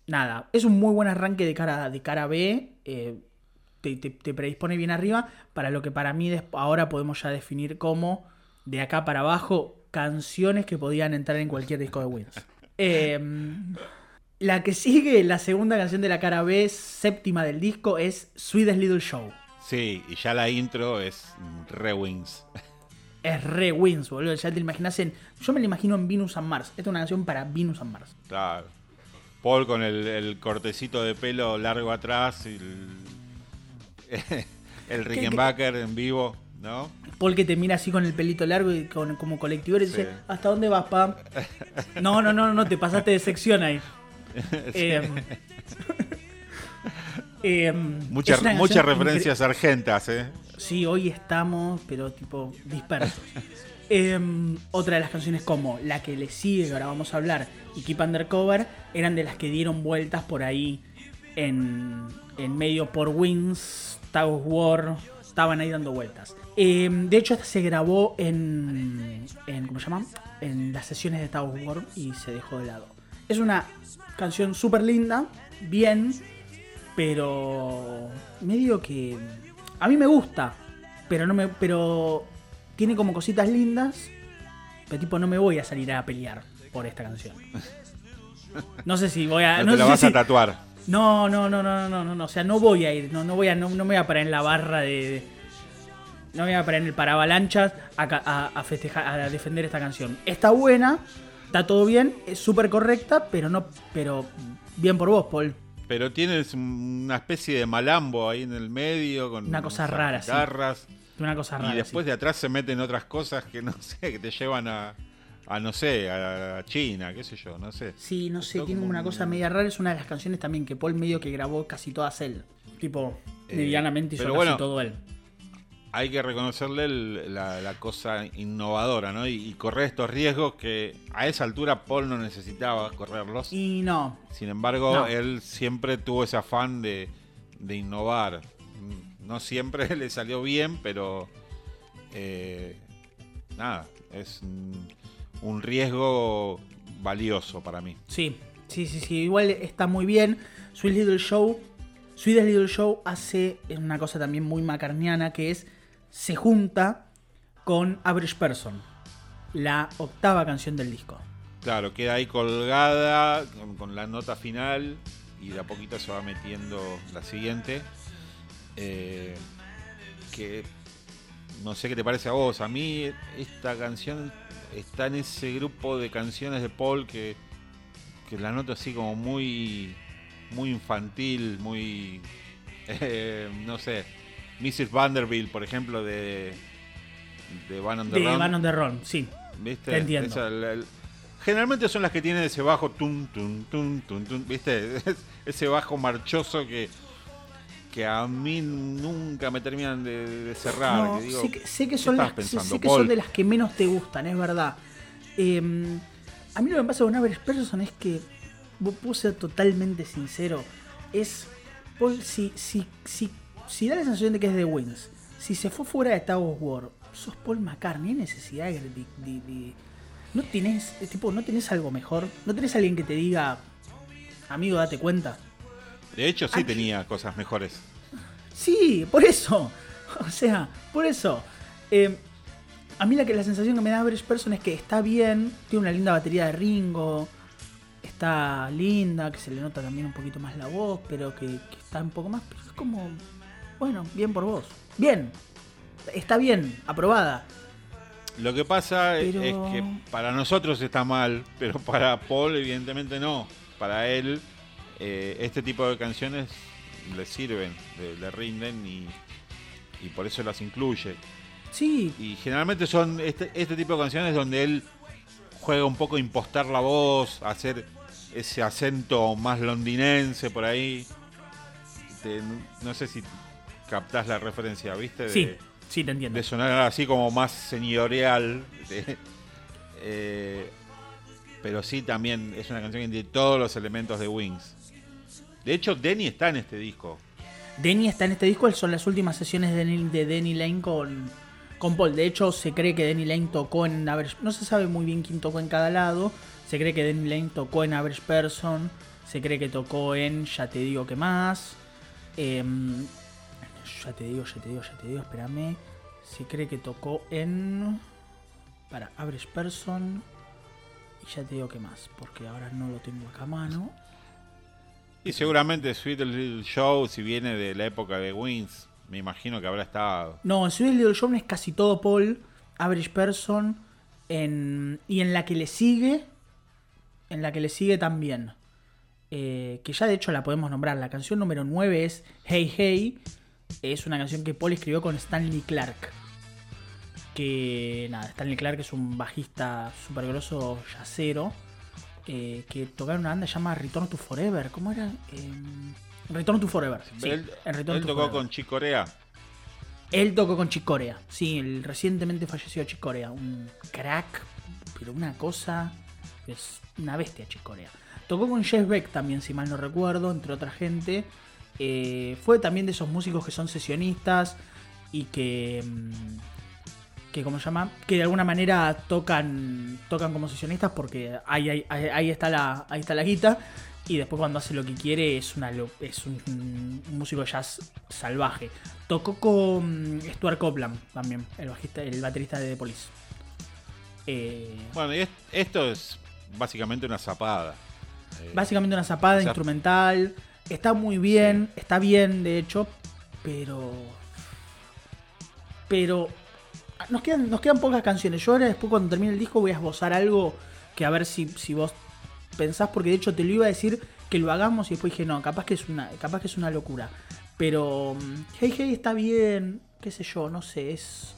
Nada, es un muy buen arranque de cara, de cara B. Eh, te, te, predispone bien arriba para lo que para mí ahora podemos ya definir como de acá para abajo canciones que podían entrar en cualquier disco de Wins. Em, la que sigue, la segunda canción de la cara B, séptima del disco, es Sweetest Little Show. Sí, y ya la intro es re Wings. Es re Wings, boludo. Ya te imaginas en. Yo me la imagino en Venus and Mars. Esta es una canción para Venus and Mars. Claro. Paul con el, cortecito de pelo largo atrás. Y el, [laughs] el Rickenbacker en vivo, ¿no? Paul que te mira así con el pelito largo y con, como colectivo y dice: ¿Hasta dónde vas, pa? No, no, no, no, te pasaste de sección ahí. [laughs] Em, [laughs] em, muchas, muchas referencias argentas, ¿eh? Sí, hoy estamos, pero tipo dispersos. Em, otra de las canciones como la que le sigue, que ahora vamos a hablar, y Keep Undercover, eran de las que dieron vueltas por ahí en, en medio por Wings, Tag War, estaban ahí dando vueltas. de hecho, esta se grabó en, en ¿cómo se llama? En las sesiones de Tag War y se dejó de lado. Es una canción súper linda, bien, pero medio que a mí me gusta, pero no me pero tiene como cositas lindas, pero tipo no me voy a salir a pelear por esta canción. No sé si voy a no, te la vas a tatuar. No, no, no, no, no, no, no, o sea, no voy a ir, no, no voy a no, me voy a parar en la barra de, no me voy a parar en el paravalanchas a, a, festejar, a defender esta canción. Está buena, está todo bien, es súper correcta, pero no, pero bien por vos, Paul. Pero tienes una especie de malambo ahí en el medio con una cosa rara, guitarras. Una cosa rara. Y después de atrás se meten otras cosas que no [laughs] sé, que te llevan a, a no sé, a China, qué sé yo, no sé. Sí, no sé, tiene una cosa media rara. Es una de las canciones también que Paul medio que grabó casi todas él. Tipo, eh, medianamente hizo casi todo él hay que reconocerle la, cosa innovadora, ¿no? Y, correr estos riesgos que a esa altura Paul no necesitaba correrlos. Y no. Sin embargo, él siempre tuvo ese afán de, innovar. No siempre [laughs] le salió bien, pero eh, nada, es un, riesgo valioso para mí. Sí, sí, sí, sí. Igual está muy bien. Sweet Little Show. Sweet Little Show hace una cosa también muy macarniana que es se junta con Average Person, la octava canción del disco. Claro, queda ahí colgada con, la nota final y de a poquito se va metiendo la siguiente. Eh, que no sé qué te parece a vos. A mí esta canción está en ese grupo de canciones de Paul que, que la nota así como muy, muy infantil, muy, [laughs] eh, no sé, Mrs. Vanderbilt, por ejemplo, de, de Van on the de Van on the Run, sí. ¿Viste? Te entiendo. generalmente son las que tienen ese bajo tum, tum, tum, tum, tum ¿viste? [laughs] ese bajo marchoso que, que a mí nunca me terminan de, cerrar. sé, que, sé que son, las, sé que son de las que menos te gustan, es verdad. Em, a mí lo que me pasa con Average Person es que, puedo ser totalmente sincero, es, si, si, si si da la sensación de que es de Wings, si se fue fuera de Star War, sos Paul McCartney, hay necesidad de, no tienes, tipo, no tenés algo mejor, no tenés alguien que te diga, amigo, date cuenta. De hecho, sí tenía cosas mejores. Sí, por eso. [laughs] O sea, por eso. Eh, a mí la, que, la sensación que me da Average Person es que está bien, tiene una linda batería de Ringo, está linda, que se le nota también un poquito más la voz, pero que, que está un poco más. Pero es como bueno, bien por vos. Bien. Está bien, aprobada. Lo que pasa es que para nosotros está mal, pero para Paul evidentemente no. Para él eh, este tipo de canciones le sirven, le, rinden y, y, por eso las incluye. Sí. Y generalmente son este, este tipo de canciones donde él juega un poco a impostar la voz, hacer ese acento más londinense por ahí. no sé si captás la referencia, ¿viste? De, Sí, sí, te entiendo. de sonar así como más señorial. de- [laughs] eh, pero sí, también es una canción que tiene todos los elementos de Wings. De hecho, Denny está en este disco. Denny está en este disco, son las últimas sesiones de Denny, de Denny Lane con, con Paul. De hecho, se cree que Denny Lane tocó en Average. No se sabe muy bien quién tocó en cada lado. Se cree que Denny Lane tocó en Average Person. Se cree que tocó en Ya te digo que más. Em, ya te digo, ya te digo, ya te digo, espérame. Se cree que tocó en. Para Average Person. Y ya te digo que más, porque ahora no lo tengo acá a mano. Y seguramente Sweet Little Show, si viene de la época de Wings, me imagino que habrá estado. No, Sweet Little John es casi todo Paul, Average Person, en, y en la que le sigue, en la que le sigue también, eh, que ya de hecho la podemos nombrar, la canción número 9 es Hey Hey, es una canción que Paul escribió con Stanley Clark, que nada, Stanley Clark es un bajista super grosso yacero, eh, que tocaba en una banda llamada Return to Forever, ¿cómo era? Em, Return to Forever, sí, él en Return él to tocó Forever. con Chick Corea. Él tocó con Chick Corea. Sí, el recientemente falleció Chick Corea. Un crack, pero una cosa. Es una bestia Chick Corea. Tocó con Jeff Beck también, si mal no recuerdo, entre otra gente. Eh, fue también de esos músicos que son sesionistas y que. mm, que ¿cómo se llama? Que de alguna manera tocan. tocan como sesionistas porque ahí, ahí, ahí- está la. ahí está la guita. Y después cuando hace lo que quiere es una es un, un músico jazz salvaje. Tocó con Stuart Copeland también, el bajista, el baterista de The Police. Eh, Bueno, y es- esto es básicamente una zapada. Eh, básicamente una zapada o sea- instrumental. Está muy bien, está bien de hecho, pero. Pero. Nos quedan, nos quedan pocas canciones. Yo ahora después cuando termine el disco voy a esbozar algo que a ver si, si vos pensás, porque de hecho te lo iba a decir que lo hagamos y después dije, no, capaz que es una, capaz que es una locura. Pero mm, Hey Hey está bien, qué sé yo, no sé, es.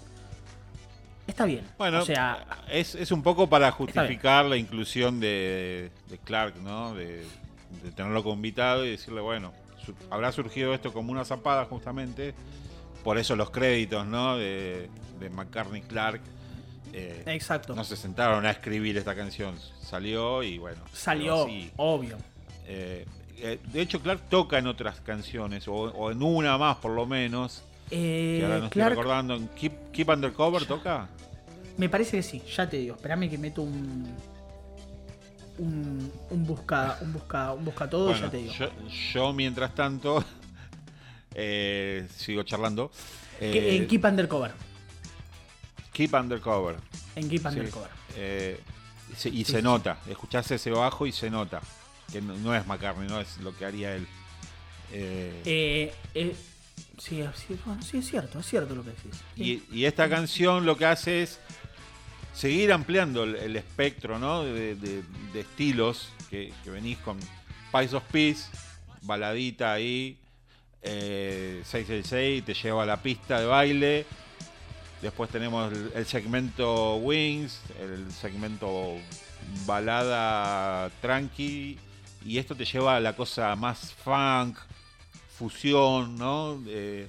Está bien. Bueno, o sea, es, es un poco para justificar la inclusión de, de Clark, ¿no? De, de tenerlo como invitado y decirle, bueno, su- habrá surgido esto como una zapada justamente. Por eso los créditos, ¿no? De, de McCartney Clark. eh, exacto. no se sentaron a escribir esta canción. Salió y bueno. Salió, obvio. Eh, eh, de hecho, Clark toca en otras canciones, o, o en una más por lo menos. Eh, Que ahora no Clark- estoy recordando. ¿En Keep, Keep Undercover toca? Me parece que sí, ya te digo. Espérame que meto un. Un, un busca. Un busca. Un busca todo, Bueno, ya te digo. Yo, yo, mientras tanto eh, sigo charlando. Eh, en Keep Undercover. Keep Undercover. En Keep sí. Undercover. Eh, y se, y Sí, se sí, nota, escuchás ese bajo y se nota. Que no, no es McCartney, no es lo que haría él. Eh, sí, sí, bueno, sí, es cierto, es cierto lo que decís. Sí. y, y esta canción lo que hace es seguir ampliando el, el espectro ¿no? de, de- de estilos que, que venís con Pies of Peace, baladita ahí, eh, 666, te lleva a la pista de baile. Después tenemos el, el segmento Wings, el segmento balada tranqui. Y esto te lleva a la cosa más funk, fusión, ¿no? Eh,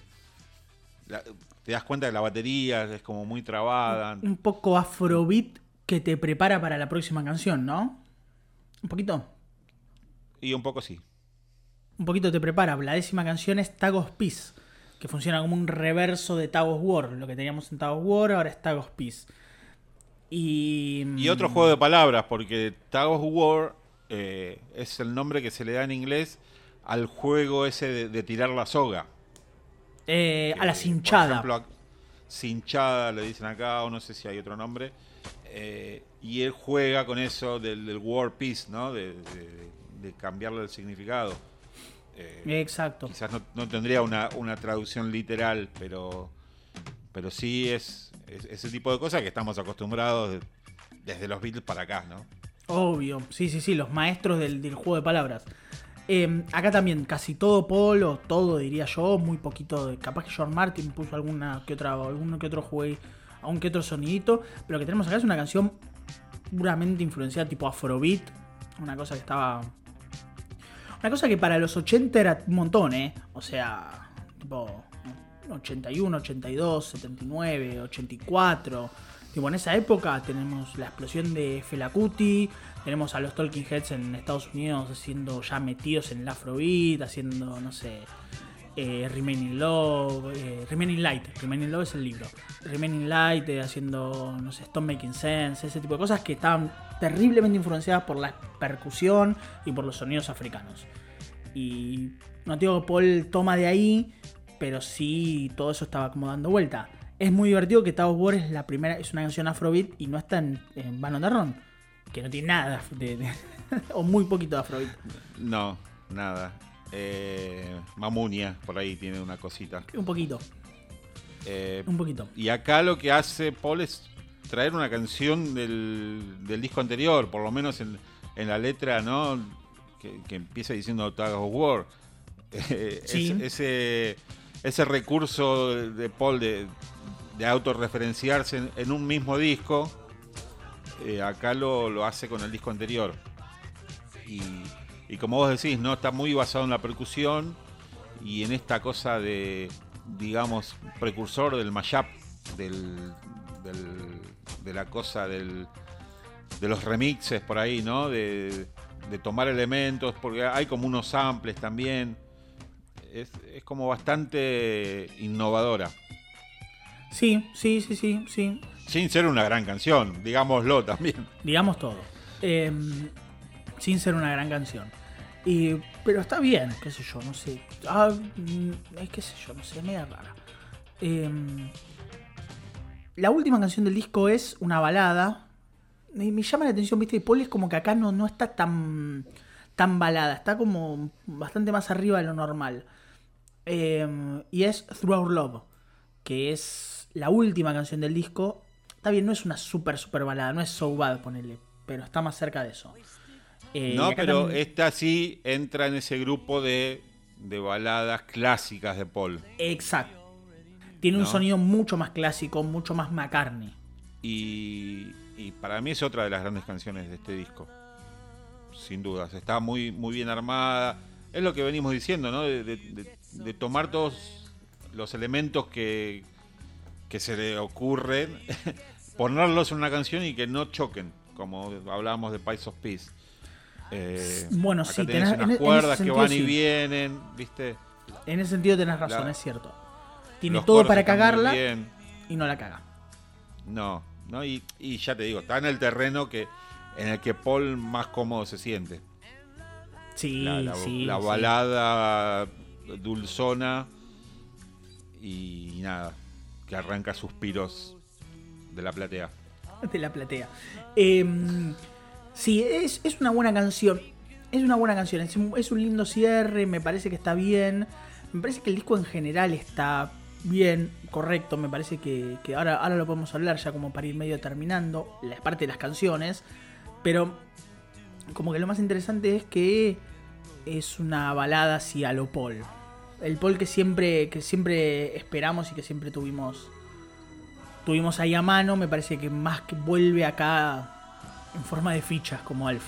la- te das cuenta que la batería es como muy trabada. Un poco afrobeat que te prepara para la próxima canción, ¿no? Un poquito. Y un poco sí. Un poquito te prepara. La décima canción es Tag of Peace, que funciona como un reverso de Tag of War. Lo que teníamos en Tag of War ahora es Tag of Peace. Y, Y otro juego de palabras, porque Tag of War eh, es el nombre que se le da en inglés al juego ese de, de tirar la soga. eh, a la por cinchada. ejemplo, ac- cinchada le dicen acá, o no sé si hay otro nombre. Eh, y él juega con eso del, del War Peace, ¿no? De, de- de cambiarle el significado. Eh, Exacto. Quizás no, no tendría una, una traducción literal, pero, pero sí es, es ese tipo de cosas que estamos acostumbrados de- desde los Beatles para acá, ¿no? Obvio, sí, sí, sí, los maestros del, del juego de palabras. Eh, acá también, casi todo polo, todo diría yo, muy poquito de. Capaz que George Martin puso alguna que otra, alguno que otro juego, algún que otro sonidito. Pero lo que tenemos acá es una canción puramente influenciada tipo Afrobeat. Una cosa que estaba. Una cosa que para los 80 era un montón, ¿eh? O sea, tipo. 81, 82, 79, 84. Tipo, en esa época tenemos la explosión de Fela Kuti, tenemos a los Talking Heads en Estados Unidos haciendo ya metidos en el Afrobeat, haciendo, no sé, eh, Remaining Love, eh, Remaining Light, Remaining Love es el libro, Remaining Light, eh, haciendo, no sé, Stop Making Sense, ese tipo de cosas que estaban terriblemente influenciadas por la percusión y por los sonidos africanos. Y no digo que Paul toma de ahí, pero sí todo eso estaba como dando vuelta. Es muy divertido que Tao War es la primera, es una canción afrobeat y no está en, en Van Ron, que no tiene nada de, de- [laughs] o muy poquito de afrobeat. No, nada. Eh, Mamunia, por ahí tiene una cosita. Un poquito, Eh, un poquito. y acá lo que hace Paul es traer una canción del, del disco anterior, por lo menos en, en la letra, ¿no? Que, que empieza diciendo Tag of War. [laughs] Eh, Sí. es- ese, ese recurso de, Paul de, de autorreferenciarse en, en un mismo disco, eh, acá lo, lo hace con el disco anterior. Y, y como vos decís, ¿no? Está muy basado en la percusión y en esta cosa de, digamos, precursor del mashup, del, del- de la cosa del, de los remixes por ahí, ¿no? De, de tomar elementos, porque hay como unos samples también. Es, es como bastante innovadora. Sí, sí, sí, sí, sí. Sin ser una gran canción, digámoslo también. digamos todo. Eh, sin ser una gran canción. Y, pero está bien, qué sé yo, no sé. Ah, mm, es qué sé yo, no sé, media rara. Eh, la última canción del disco es una balada. Me, me llama la atención, viste, que Paul es como que acá no, no está tan, tan balada, está como bastante más arriba de lo normal. Eh, y es Through Our Love, que es la última canción del disco. Está bien, no es una super, super balada, no es So Bad, ponele, pero está más cerca de eso. Eh, y no, pero también- esta sí entra en ese grupo de, de baladas clásicas de Paul. Exacto. Tiene un sonido mucho más clásico, mucho más McCartney. Y, y para mí es otra de las grandes canciones de este disco. Sin dudas. Está muy, muy bien armada. Es lo que venimos diciendo, ¿no? De, de- de- de tomar todos los elementos que, que se le ocurren, [laughs] ponerlos en una canción y que no choquen, como hablábamos de Pies of Peace. Eh, Bueno, sí, tenés tenés- en- unas en ese cuerdas que sentido, van sí. y vienen, ¿viste? En ese sentido tenés razón, La- es cierto. Tiene Los todo para cagarla y no la caga. No, no y, y ya te digo, está en el terreno que en el que Paul más cómodo se siente. Sí, La, la- sí. la sí. balada dulzona y nada, que arranca suspiros de la platea. [laughs] de la platea. Eh, sí, es, es una buena canción. Es una buena canción. Es un, es un lindo cierre. Me parece que está bien. Me parece que el disco en general está bien, correcto. Me parece que, que ahora, ahora lo podemos hablar ya como para ir medio terminando. La parte de las canciones. Pero como que lo más interesante es que es una balada así a lo Paul. El Paul que siempre, que siempre esperamos y que siempre tuvimos tuvimos ahí a mano, me parece que más que vuelve acá en forma de fichas como Alf.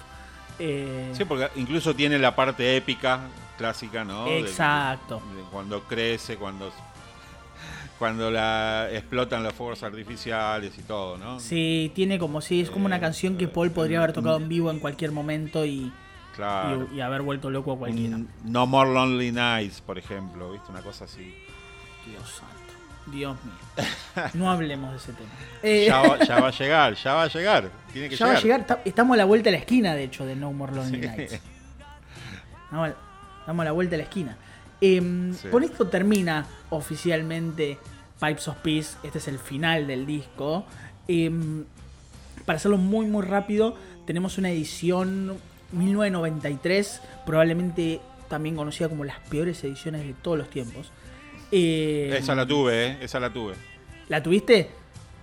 Eh, Sí, porque incluso tiene la parte épica, clásica, ¿no? De- Exacto. de cuando crece, cuando cuando la explotan los fuegos artificiales y todo, ¿no? sí, tiene como sí, es como una Eh, canción que Paul podría haber tocado en vivo en cualquier momento y, Claro. y, y haber vuelto loco a cualquiera. Un No More Lonely Nights, por ejemplo, ¿viste? Una cosa así. Dios santo. Dios mío. No hablemos de ese tema. [laughs] Eh, Ya va, [laughs] ya va a llegar, ya va a llegar. Tiene que ya va a llegar. ta- Estamos a la vuelta de la esquina, de hecho, de No More Lonely Sí. Nights. Estamos a la vuelta de la esquina. Sí. Con esto termina oficialmente Pipes of Peace. Este es el final del disco. Em, para hacerlo muy, muy rápido, tenemos una edición 1993, probablemente también conocida como las peores ediciones de todos los tiempos. Em, Esa la tuve, ¿eh? Esa la tuve. ¿La tuviste?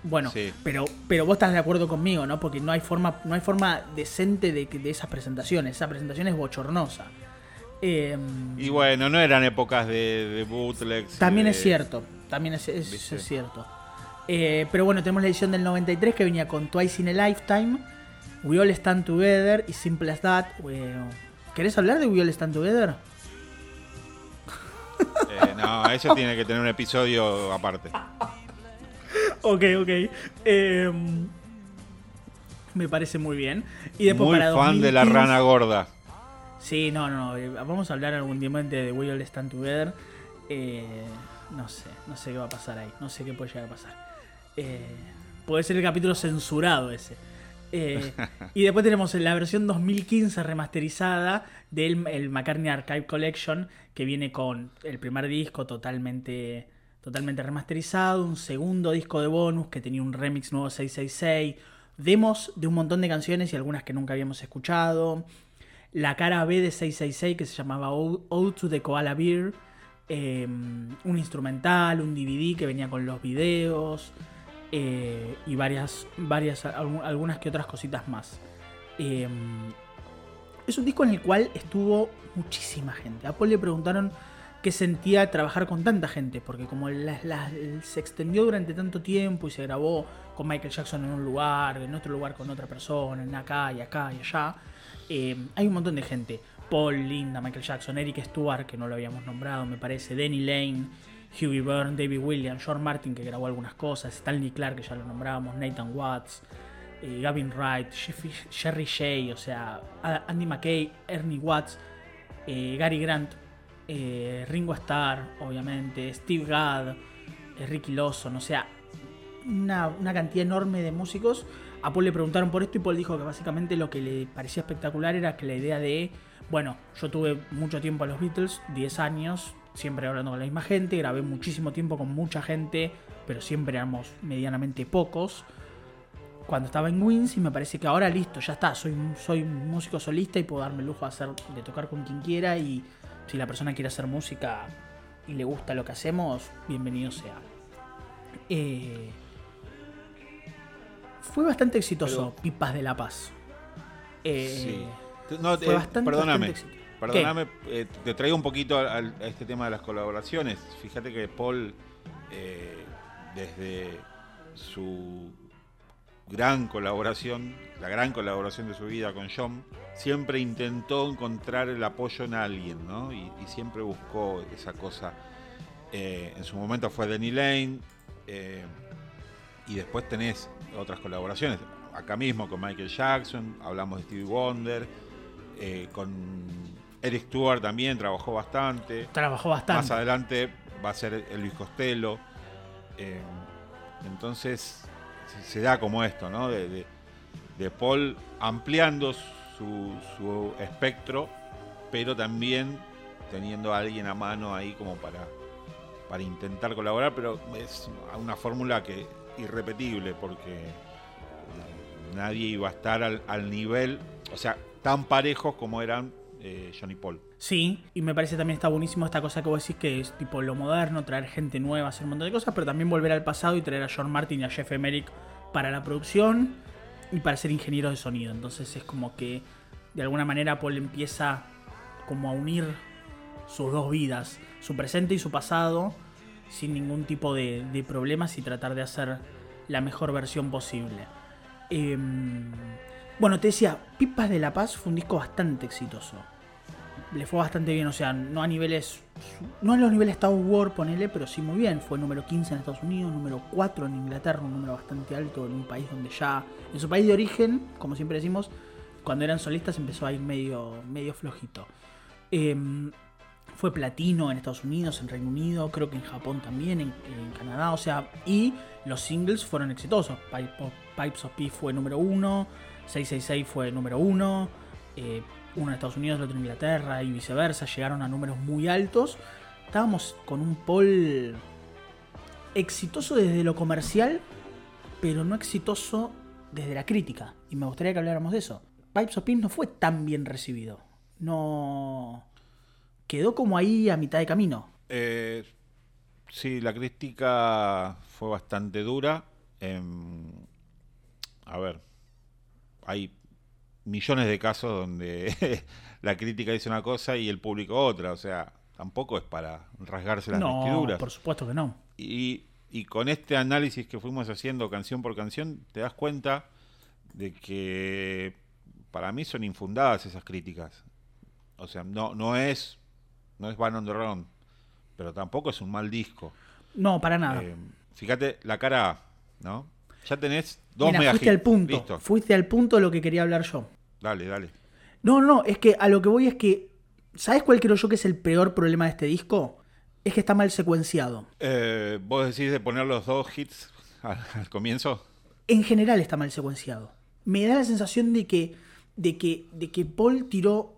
Bueno, Sí. pero, pero vos estás de acuerdo conmigo, ¿no? Porque no hay forma, no hay forma decente de, de esas presentaciones. Esa presentación es bochornosa. Eh, Y bueno, no eran épocas de, de bootlegs. también de- es cierto, también es, es- ¿Viste? es cierto. Eh, pero bueno, tenemos la edición del 93 que venía con Twice in a Lifetime, We All Stand Together y Simple as That. Eh, ¿Querés hablar de We All Stand Together? Eh, no, eso tiene que tener un episodio aparte. [laughs] Ok, ok. Em, me parece muy bien. Y después Muy para fan de la 2015 rana gorda. Sí, no, no, no. eh, Vamos a hablar algún día de The We All Stand Together. Eh, no sé, no sé qué va a pasar ahí. No sé qué puede llegar a pasar. Eh, puede ser el capítulo censurado ese. Eh, [laughs] y después tenemos la versión 2015 remasterizada del el McCartney Archive Collection, que viene con el primer disco totalmente, totalmente remasterizado, un segundo disco de bonus que tenía un remix nuevo 666, demos de un montón de canciones y algunas que nunca habíamos escuchado, la cara B de 666 que se llamaba Ode to the Koala Bear, eh, un instrumental, un DVD que venía con los videos eh, y varias, varias algu- algunas que otras cositas más. Eh, es un disco en el cual estuvo muchísima gente. A Paul le preguntaron qué sentía trabajar con tanta gente, porque como se extendió durante tanto tiempo y se grabó con Michael Jackson en un lugar, en otro lugar con otra persona, en acá y acá y allá, eh, hay un montón de gente. Paul, Linda, Michael Jackson, Eric Stewart, que no lo habíamos nombrado, me parece, Danny Lane, Hughie Byrne, David Williams, George Martin, que grabó algunas cosas, Stanley Clark, que ya lo nombrábamos, Nathan Watts, eh, Gavin Wright, Jeff- Jerry Shea, o sea, Andy McKay, Ernie Watts, eh, Gary Grant, Ringo Starr, obviamente, Steve Gadd, Ricky Lawson, o sea, una cantidad enorme de músicos. A Paul le preguntaron por esto y Paul dijo que básicamente lo que le parecía espectacular era que la idea de, bueno, yo tuve mucho tiempo a los Beatles, 10 años, siempre hablando con la misma gente, grabé muchísimo tiempo con mucha gente, pero siempre éramos medianamente pocos. Cuando estaba en Wins y me parece que ahora listo, ya está, soy, soy músico solista y puedo darme el lujo de, hacer, de tocar con quien quiera y si la persona quiere hacer música y le gusta lo que hacemos, bienvenido sea. Eh, fue bastante exitoso Pipas de la Paz. Eh, Sí. No, fue eh, bastante, perdóname, bastante perdóname, eh, te traigo un poquito a este tema de las colaboraciones. Fíjate que Paul, eh, desde su gran colaboración, la gran colaboración de su vida con John, siempre intentó encontrar el apoyo en alguien, ¿no? Y, y siempre buscó esa cosa. Eh, en su momento fue Danny Lane, eh, y después tenés otras colaboraciones. Acá mismo con Michael Jackson, hablamos de Stevie Wonder, eh, con Eric Stewart también trabajó bastante. Trabajó bastante. Más adelante va a ser Elvis Costello. Eh, entonces se, se da como esto, ¿no? De, de- de Paul ampliando su, su espectro, pero también teniendo a alguien a mano ahí como para, para intentar colaborar, pero es una fórmula que irrepetible porque nadie iba a estar al, nivel, o sea, tan parejos como eran eh, John y Paul. Sí, y me parece también está buenísimo esta cosa que vos decís que es tipo lo moderno, traer gente nueva, hacer un montón de cosas, pero también volver al pasado y traer a John Martin y a Jeff Emerick para la producción y para ser ingenieros de sonido. Entonces es como que de alguna manera Paul empieza como a unir sus dos vidas, su presente y su pasado, sin ningún tipo de, de problemas y tratar de hacer la mejor versión posible. Em, bueno, te decía, Pipas de la Paz fue un disco bastante exitoso le fue bastante bien, o sea, no a niveles, no a los niveles Star Wars, ponele, pero sí muy bien. Fue número 15 en Estados Unidos, número 4 en Inglaterra, un número bastante alto en un país donde ya, en su país de origen, como siempre decimos, cuando eran solistas empezó a ir medio, medio flojito. Em, fue platino en Estados Unidos, en Reino Unido, creo que en Japón también, en, Canadá, o sea, y los singles fueron exitosos. Pipes of Peace fue número 1, 666 fue número 1, eh, uno en Estados Unidos, el otro en Inglaterra y viceversa, llegaron a números muy altos. Estábamos con un Paul exitoso desde lo comercial, pero no exitoso desde la crítica. Y me gustaría que habláramos de eso. Pipes of Peace no fue tan bien recibido. No. Quedó como ahí a mitad de camino. Eh, sí, la crítica fue bastante dura. Em, a ver, hay millones de casos donde [laughs] la crítica dice una cosa y el público otra. O sea, tampoco es para rasgarse las no, vestiduras. por supuesto que no. Y, y con este análisis que fuimos haciendo canción por canción, te das cuenta de que para mí son infundadas esas críticas. O sea, no, no es no es Van on the Run, pero tampoco es un mal disco. No, para nada. Eh, fíjate, la cara A, ¿no? Ya tenés dos Mira, mega fuiste hits. al punto. Listo. Fuiste al punto de lo que quería hablar yo. Dale, dale. No, no, es que a lo que voy es que. ¿Sabes cuál creo yo que es el peor problema de este disco? Es que está mal secuenciado. Eh, ¿Vos decís de poner los dos hits al, al comienzo? En general está mal secuenciado. Me da la sensación de que. de que. de que Paul tiró.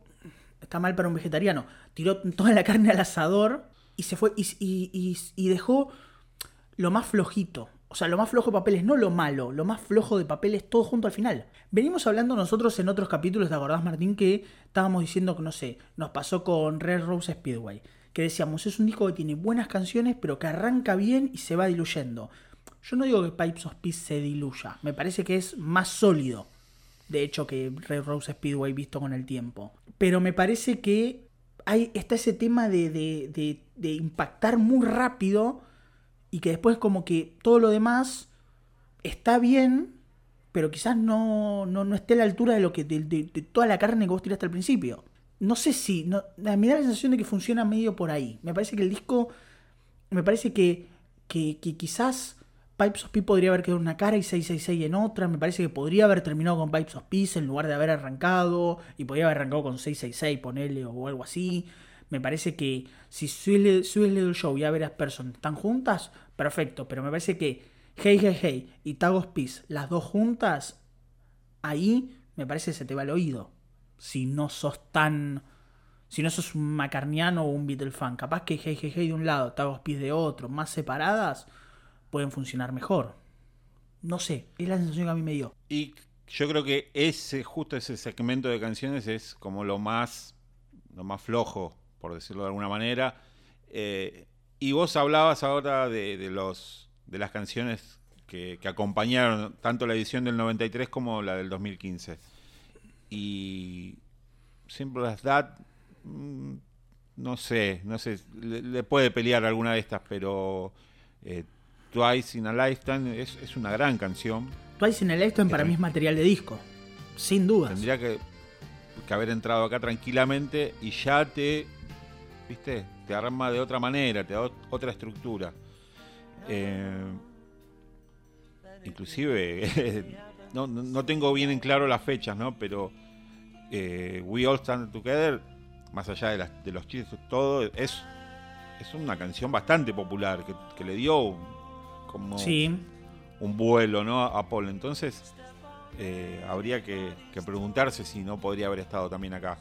Está mal para un vegetariano. Tiró toda la carne al asador y se fue. y, y- dejó lo más flojito. O sea, lo más flojo de papeles, no lo malo, lo más flojo de papeles, todo junto al final. Venimos hablando nosotros en otros capítulos, ¿te acordás, Martín? Que estábamos diciendo que, no sé, nos pasó con Red Rose Speedway. Que decíamos, es un disco que tiene buenas canciones, pero que arranca bien y se va diluyendo. Yo no digo que Pipes of Peace se diluya, me parece que es más sólido, de hecho, que Red Rose Speedway visto con el tiempo. Pero me parece que hay, está ese tema de, de- de- de impactar muy rápido y que después como que todo lo demás está bien, pero quizás no, no, no esté a la altura de lo que de, toda la carne que vos tiraste al principio. No sé si, no, me da la sensación de que funciona medio por ahí. Me parece que el disco, me parece que, que quizás Pipes of Peace podría haber quedado en una cara y 666 en otra. Me parece que podría haber terminado con Pipes of Peace en lugar de haber arrancado. Y podría haber arrancado con 666, ponele, o algo así. Me parece que si Sweet Little Show y Average Person están juntas, perfecto. Pero me parece que Hey Hey Hey y Tag of Peace, las dos juntas, ahí me parece que se te va el oído. Si no sos tan. Si no sos un macarniano o un Beatle fan. Capaz que Hey Hey Hey de un lado, Tag of Peace de otro, más separadas, pueden funcionar mejor. No sé, es la sensación que a mí me dio. Y yo creo que ese, justo ese segmento de canciones es como lo más, lo más flojo, por decirlo de alguna manera. Eh, y vos hablabas ahora de, los, de las canciones que, que acompañaron tanto la edición del 93 como la del 2015. Y Simple as That, mm, no sé, no sé, le, le puede pelear alguna de estas, pero eh, Twice in a Lifetime es, es una gran canción. Twice in a Lifetime para mí es material de disco. Sin dudas. Tendría que, que haber entrado acá tranquilamente y ya te, viste, te arma de otra manera, te da ot- otra estructura. Eh, inclusive, [laughs] no, no- no tengo bien en claro las fechas, ¿no? Pero eh, We All Stand Together, más allá de, las- de los chistes, todo, es, es una canción bastante popular que, que le dio como Sí. un vuelo ¿no? a Paul. Entonces, eh, habría que, que preguntarse si no podría haber estado también acá.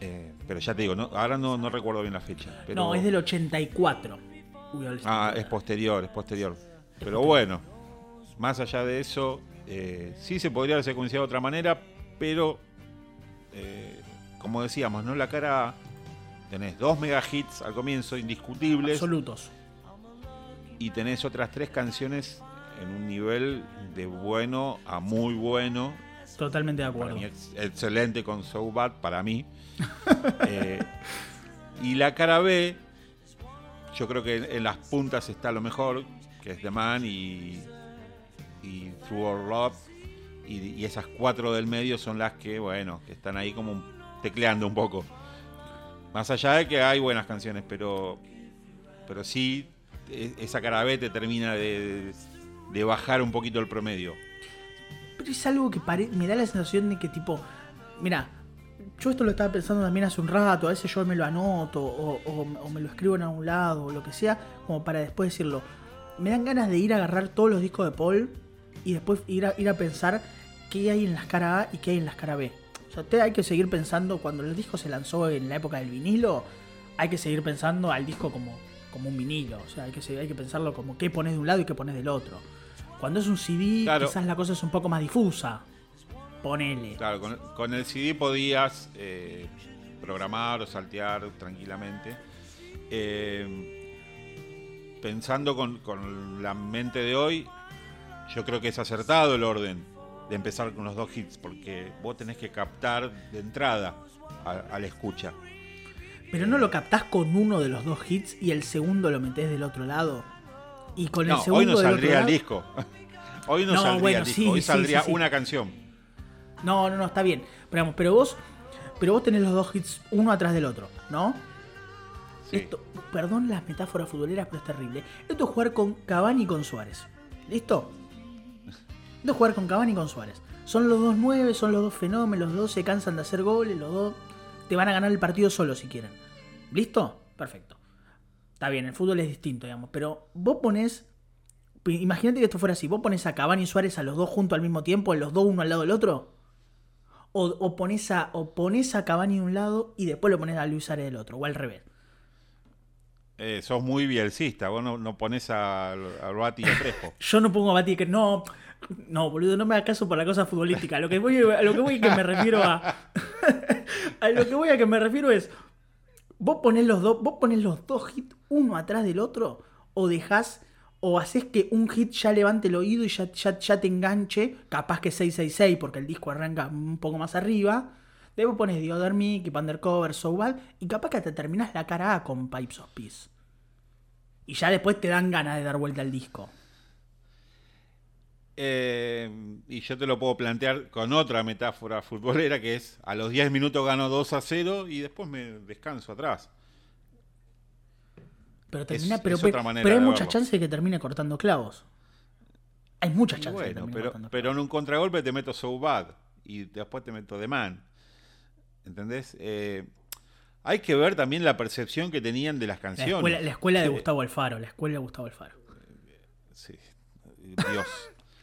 Eh, pero ya te digo, no, ahora no, no recuerdo bien la fecha. Pero, No, es del 84. We All Stand Ah, es posterior, es posterior. Pero bueno, más allá de eso, eh, sí se podría haber secuenciado de otra manera, pero eh, como decíamos, ¿no? La cara tenés dos mega hits al comienzo, indiscutibles, Absolutos. Y tenés otras tres canciones en un nivel de bueno a muy bueno. Totalmente de acuerdo. ex- excelente con So Bad, para mí. [laughs] Eh, y la cara B, yo creo que en, en las puntas está lo mejor, que es The Man y, y Through Our Love. Y, y esas cuatro del medio son las que, bueno, que están ahí como tecleando un poco. Más allá de que hay buenas canciones, pero, pero sí, esa cara B te termina de, de bajar un poquito el promedio. Pero es algo que me da la sensación de que tipo, mira, yo esto lo estaba pensando también hace un rato, a veces yo me lo anoto o me lo escribo en algún lado o lo que sea, como para después decirlo. Me dan ganas de ir a agarrar todos los discos de Paul y después ir a, ir a pensar qué hay en las cara A y qué hay en las cara B. O sea, te- hay que seguir pensando, cuando el disco se lanzó en la época del vinilo, hay que seguir pensando al disco como, como un vinilo. O sea, hay que, hay que pensarlo como qué pones de un lado y qué pones del otro. Cuando es un CD, Claro. quizás la cosa es un poco más difusa. Ponele. Claro, con, con el CD podías eh, programar o saltear tranquilamente. Eh, pensando con, con la mente de hoy, yo creo que es acertado el orden de empezar con los dos hits, porque vos tenés que captar de entrada a, a la escucha. Pero no lo captás con uno de los dos hits y el segundo lo metés del otro lado. Y con el segundo hoy no saldría el disco. [laughs] Hoy no, No, saldría bueno, el disco, sí, hoy saldría sí, sí. una canción. No, no, no, está bien. Pero, vamos, pero vos pero vos tenés los dos hits uno atrás del otro, ¿no? Esto, perdón las metáforas futboleras, pero es terrible. Esto es jugar con Cavani y con Suárez. ¿Listo? [laughs] Esto es jugar con Cavani y con Suárez. Son los dos nueve, son los dos fenómenos, los dos se cansan de hacer goles, los dos te van a ganar el partido solo si quieren. ¿Listo? Perfecto. Está bien, el fútbol es distinto, digamos, pero vos pones. Imagínate que esto fuera así: vos pones a Cavani y Suárez a los dos juntos al mismo tiempo, los dos uno al lado del otro. O, o pones a, o pones a Cavani de un lado y después lo pones a Luis Suárez del otro, o al revés. Eh, sos muy bielcista, vos no, no pones a- al Bati y a Crespo. [laughs] Yo no pongo a Bati que no. No, boludo, no me hagas caso por la cosa futbolística. A lo que voy, a lo que voy que me refiero a. [laughs] a lo que voy a que me refiero es. Vos ponés los dos. Vos ponés los dos hits uno atrás del otro. O dejás. O haces que un hit ya levante el oído y ya, ya, te enganche. Capaz que 666 porque el disco arranca un poco más arriba. Después pones The Other Me, Keep Undercover, So. Y capaz que te terminás la cara A con Pipes of Peace. Y ya después te dan ganas de dar vuelta al disco. Eh, y yo te lo puedo plantear con otra metáfora futbolera que es a los 10 minutos gano 2 a 0 y después me descanso atrás. Pero termina, Es- pero, es pero- otra manera pero hay de mucha verlo. chance de que termine cortando clavos. Hay mucha Y chance de que pero, cortando pero en un contragolpe te meto so bad y después te meto de man. ¿Entendés? Eh, hay que ver también la percepción que tenían de las la canciones. escuela, la escuela de Sí, Gustavo Alfaro, la escuela de Gustavo Alfaro. sí. Dios.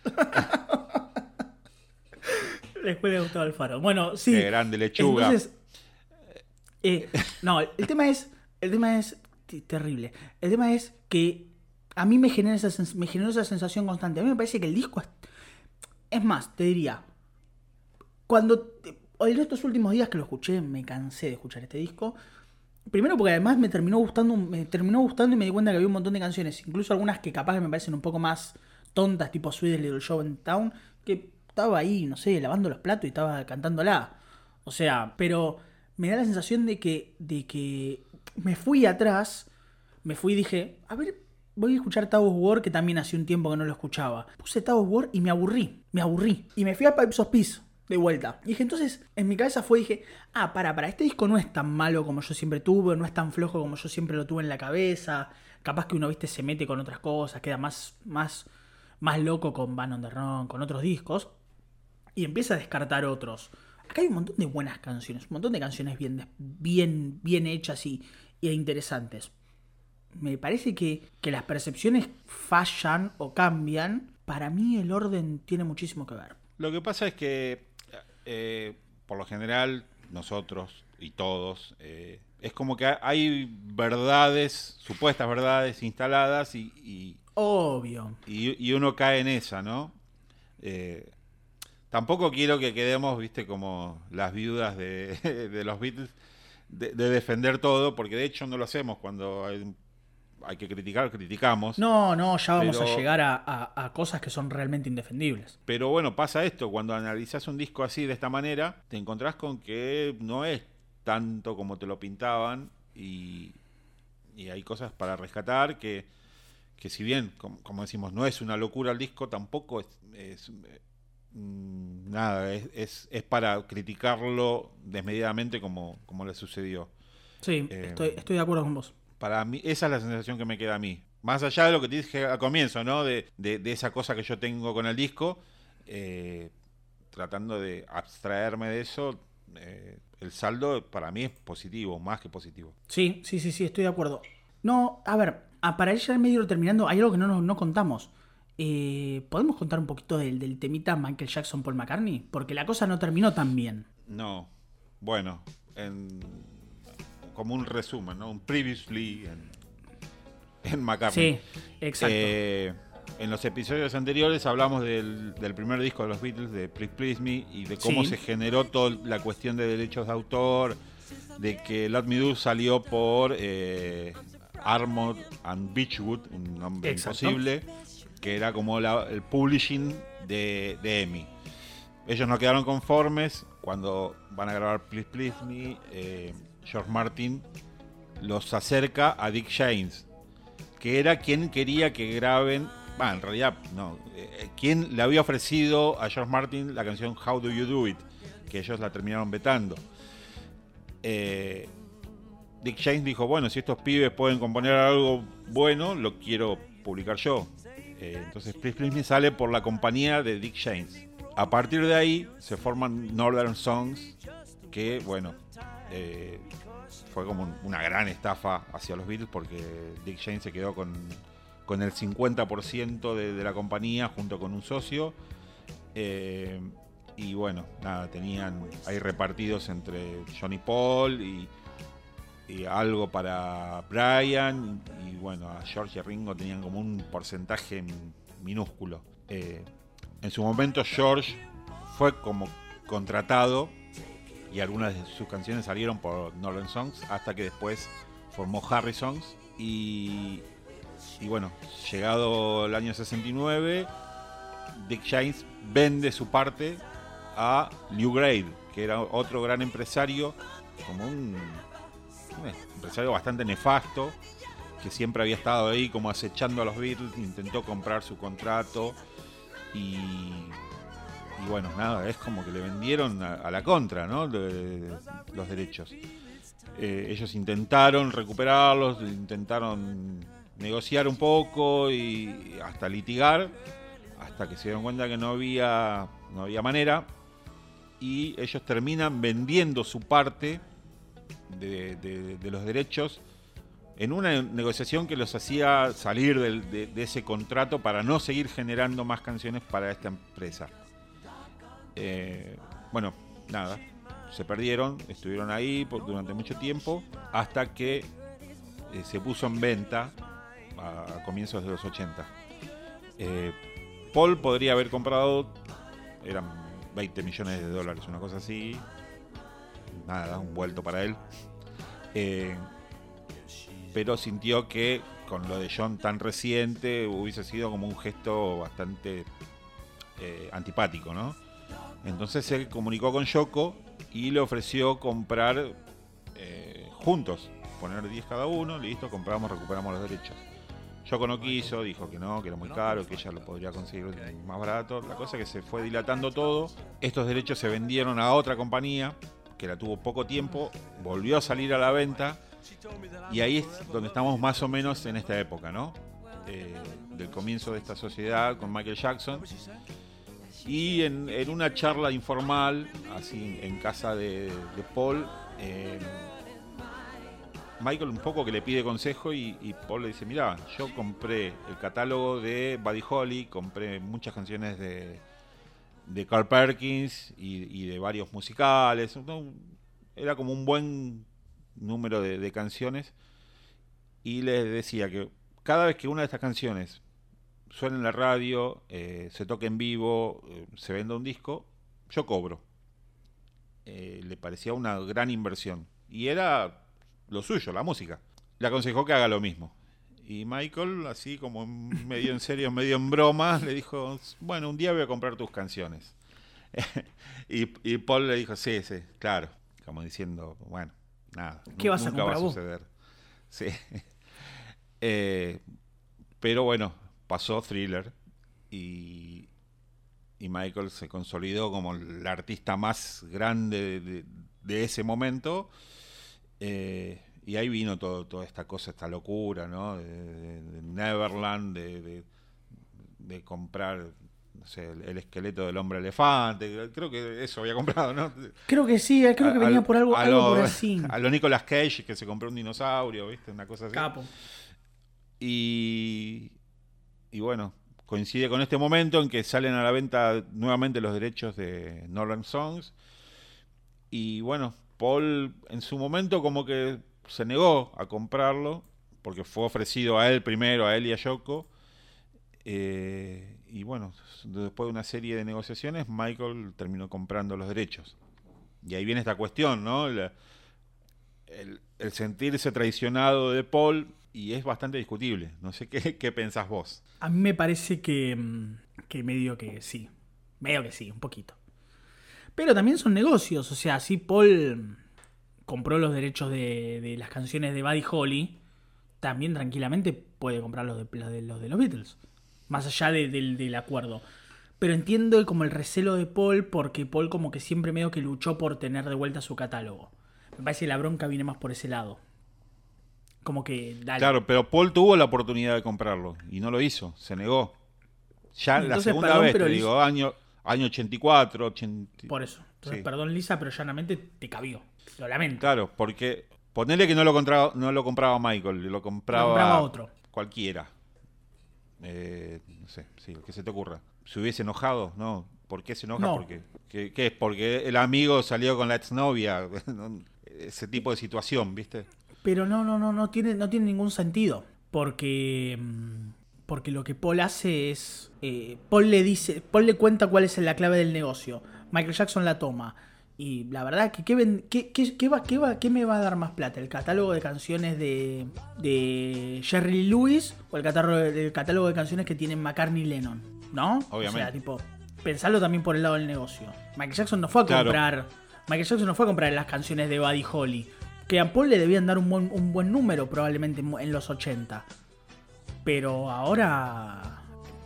[laughs] La escuela de Gustavo Alfaro. Bueno, sí. Qué grande lechuga. Entonces, eh, no, el tema es, el tema es terrible. El tema es que a mí me genera esa, me generó esa sensación constante. A mí me parece que el disco es, es más, te diría, cuando en estos últimos días que lo escuché, me cansé de escuchar este disco. Primero porque además me terminó gustando, me terminó gustando y me di cuenta que había un montón de canciones, incluso algunas que capaz que me parecen un poco más tontas, tipo Sweet Little Show in Town, que estaba ahí, no sé, lavando los platos y estaba cantándola. O sea, pero me da la sensación de que, de que me fui atrás, me fui y dije, a ver, voy a escuchar Towers War, que también hace un tiempo que no lo escuchaba. Puse Towers War y me aburrí, me aburrí. Y me fui a Pipes of Peace de vuelta. Y dije, entonces, en mi cabeza fue, dije, ah, para, para, este disco no es tan malo como yo siempre tuve, no es tan flojo como yo siempre lo tuve en la cabeza. Capaz que uno, viste, se mete con otras cosas, queda más, más, más loco con Van on the Run, con otros discos. Y empieza a descartar otros. Acá hay un montón de buenas canciones, un montón de canciones bien, bien, bien hechas y, interesantes. Me parece que, que las percepciones fallan o cambian. Para mí el orden tiene muchísimo que ver. Lo que pasa es que, eh, por lo general, nosotros y todos, eh, es como que hay verdades, supuestas verdades instaladas y- Obvio. y- y uno cae en esa, ¿no? Eh, tampoco quiero que quedemos, viste, como las viudas de, [laughs] de los Beatles, de, de defender todo, porque de hecho no lo hacemos cuando hay, hay que criticar, criticamos. No, no, ya vamos Pero- a llegar a, a- a cosas que son realmente indefendibles. Pero bueno, pasa esto, cuando analizás un disco así de esta manera, te encontrás con que no es tanto como te lo pintaban y, y hay cosas para rescatar que, que si bien, como, como decimos, no es una locura el disco, tampoco es, es, mm, nada, es, es, es para criticarlo desmedidamente como, como le sucedió. Sí, Eh, estoy, estoy de acuerdo con vos. Para mí, esa es la sensación que me queda a mí. Más allá de lo que te dije al comienzo, ¿no? De, de- de esa cosa que yo tengo con el disco, eh, tratando de abstraerme de eso, eh, el saldo para mí es positivo, más que positivo. Sí, sí, sí, sí, estoy de acuerdo. No, a ver, a- para ir ya medio terminando, hay algo que no nos no contamos. Eh, ¿Podemos contar un poquito del, del temita Michael Jackson Paul McCartney? Porque la cosa no terminó tan bien. No, bueno, en- como un resumen, ¿no? Un previously en, en McCartney. Sí, exacto. Eh, en los episodios anteriores hablamos del, del primer disco de los Beatles, de Please Please Me, y de cómo Sí. se generó toda la cuestión de derechos de autor, de que Let Me Do salió por eh, Armored and Beechwood, un nombre Exacto. imposible, que era como la- el publishing de, de EMI. Ellos no quedaron conformes cuando van a grabar Please Please Me. eh, George Martin los acerca a Dick James, que era quien quería que graben. Bueno, en realidad, no. eh, quien le había ofrecido a George Martin la canción How Do You Do It, que ellos la terminaron vetando. Eh, Dick James dijo, bueno, si estos pibes pueden componer algo bueno, lo quiero publicar yo. Eh, entonces Please Please Me sale por la compañía de Dick James. A partir de ahí se forman Northern Songs, que bueno, eh, fue como un- una gran estafa hacia los Beatles porque Dick James se quedó con, con el 50% de, de la compañía junto con un socio. Eh, y bueno, nada, tenían ahí repartidos entre Johnny Paul y, algo para Brian. Y bueno, a George y Ringo tenían como un porcentaje minúsculo. Eh, en su momento George fue como contratado y algunas de sus canciones salieron por Northern Songs hasta que después formó Harry Songs y, y bueno, llegado el año 69 Dick James vende su parte a Lew Grade, que era otro gran empresario, como un, empresario bastante nefasto, que siempre había estado ahí como acechando a los Beatles, intentó comprar su contrato y, bueno, nada, es como que le vendieron a, la contra, los derechos. Eh, ellos intentaron recuperarlos, intentaron negociar un poco y hasta litigar, hasta que se dieron cuenta que no había, no había manera. Y ellos terminan vendiendo su parte de, los derechos en una negociación que los hacía salir de, ese contrato para no seguir generando más canciones para esta empresa. Eh, bueno, nada, se perdieron, estuvieron ahí durante mucho tiempo, hasta que eh, se puso en venta a, a comienzos de los 80. Eh, Paul podría haber comprado, eran 20 millones de dólares, una cosa así, nada, un vuelto para él. Eh, pero sintió que con lo de John tan reciente hubiese sido como un gesto bastante eh, antipático, ¿no? Entonces se comunicó con Yoko y le ofreció comprar eh, juntos, poner 10 cada uno, listo, compramos, recuperamos los derechos. Yoko no quiso, dijo que no, que era muy caro, que ella lo podría conseguir más barato. La cosa es que se fue dilatando todo. Estos derechos se vendieron a otra compañía que la tuvo poco tiempo, volvió a salir a la venta y ahí es donde estamos más o menos en esta época, ¿no? Eh, del comienzo de esta sociedad con Michael Jackson. Y en, una charla informal, así en casa de, de Paul, eh, Michael un poco que le pide consejo y, y Paul le dice, mira, yo compré el catálogo de Buddy Holly, compré muchas canciones de, de Carl Perkins y, de varios musicales. Era como un buen número de, de canciones y les decía que cada vez que una de estas canciones suena en la radio, eh, se toca en vivo, eh, se venda un disco, yo cobro. Eh, le parecía una gran inversión. Y era lo suyo, la música. Le aconsejó que haga lo mismo. Y Michael, así como medio en serio, medio en broma, le dijo, bueno, un día voy a comprar tus canciones. [laughs] y, y Paul le dijo, sí, sí, claro. Como diciendo, bueno, nada. ¿Qué vas a nunca va a comprar vos? suceder. [laughs] Sí. Eh, pero bueno, pasó Thriller y, y Michael se consolidó como el artista más grande de, de ese momento. Eh, y ahí vino todo, toda esta cosa, esta locura, ¿no? De, de- de Neverland, de, de- comprar, no sé, el, el esqueleto del hombre elefante. Creo que eso había comprado, ¿no? Creo que sí, eh, creo que venía por algo, a algo lo- por así. [laughs] A lo Nicolas Cage, que se compró un dinosaurio, ¿viste? Una cosa así. Capo. Y, y bueno, coincide con este momento en que salen a la venta nuevamente los derechos de Northern Songs. Y bueno, Paul en su momento como que se negó a comprarlo, porque fue ofrecido a él primero, a él y a Yoko. Eh, y bueno, después de una serie de negociaciones, Michael terminó comprando los derechos. Y ahí viene esta cuestión, ¿no? El, sentirse traicionado de Paul y es bastante discutible. No sé qué, qué pensás vos. A mí me parece que, mm, que medio que sí. Medio que sí, un poquito. Pero también son negocios. O sea, si Paul compró los derechos de, de las canciones de Buddy Holly, también tranquilamente puede comprar los de los de los, de los Beatles. Más allá de- del, del acuerdo. Pero entiendo como el recelo de Paul porque Paul como que siempre medio que luchó por tener de vuelta su catálogo. Me parece que la bronca viene más por ese lado. Como que, dale. Claro, pero Paul tuvo la oportunidad de comprarlo y no lo hizo, se negó. Ya la segunda perdón, vez, pero te digo, año, año 84, 80... Por eso. Entonces, Sí. perdón, Lisa, pero llanamente te cabió. Lo lamento. Claro, porque ponele que no lo compraba, no lo compraba Michael, lo compraba, Lo compraba otro. cualquiera. Eh, no sé, sí, el que se te ocurra. ¿Se hubiese enojado? No. ¿Por qué se enoja? No. Porque, ¿qué, qué es? Porque el amigo salió con la exnovia. [laughs] ¿no? Ese tipo de situación, ¿viste? Pero no, no, no, no tiene, no tiene ningún sentido. Porque. mm, Porque lo que Paul hace es. eh, Paul le dice. Paul le cuenta cuál es la clave del negocio. Michael Jackson la toma. Y la verdad que ¿qué, ven- qué- qué- qué va, va- me va a dar más plata? ¿El catálogo de canciones de, de Jerry Lewis o el catálogo, el catálogo de canciones que tienen McCartney y Lennon? ¿No? O Obviamente. sea, tipo, pensarlo también por el lado del negocio. Michael Jackson no fue a Claro. comprar. Michael Jackson no fue a comprar las canciones de Buddy Holly. Que a Paul le debían dar un buen, un buen número probablemente en en los 80. Pero ahora.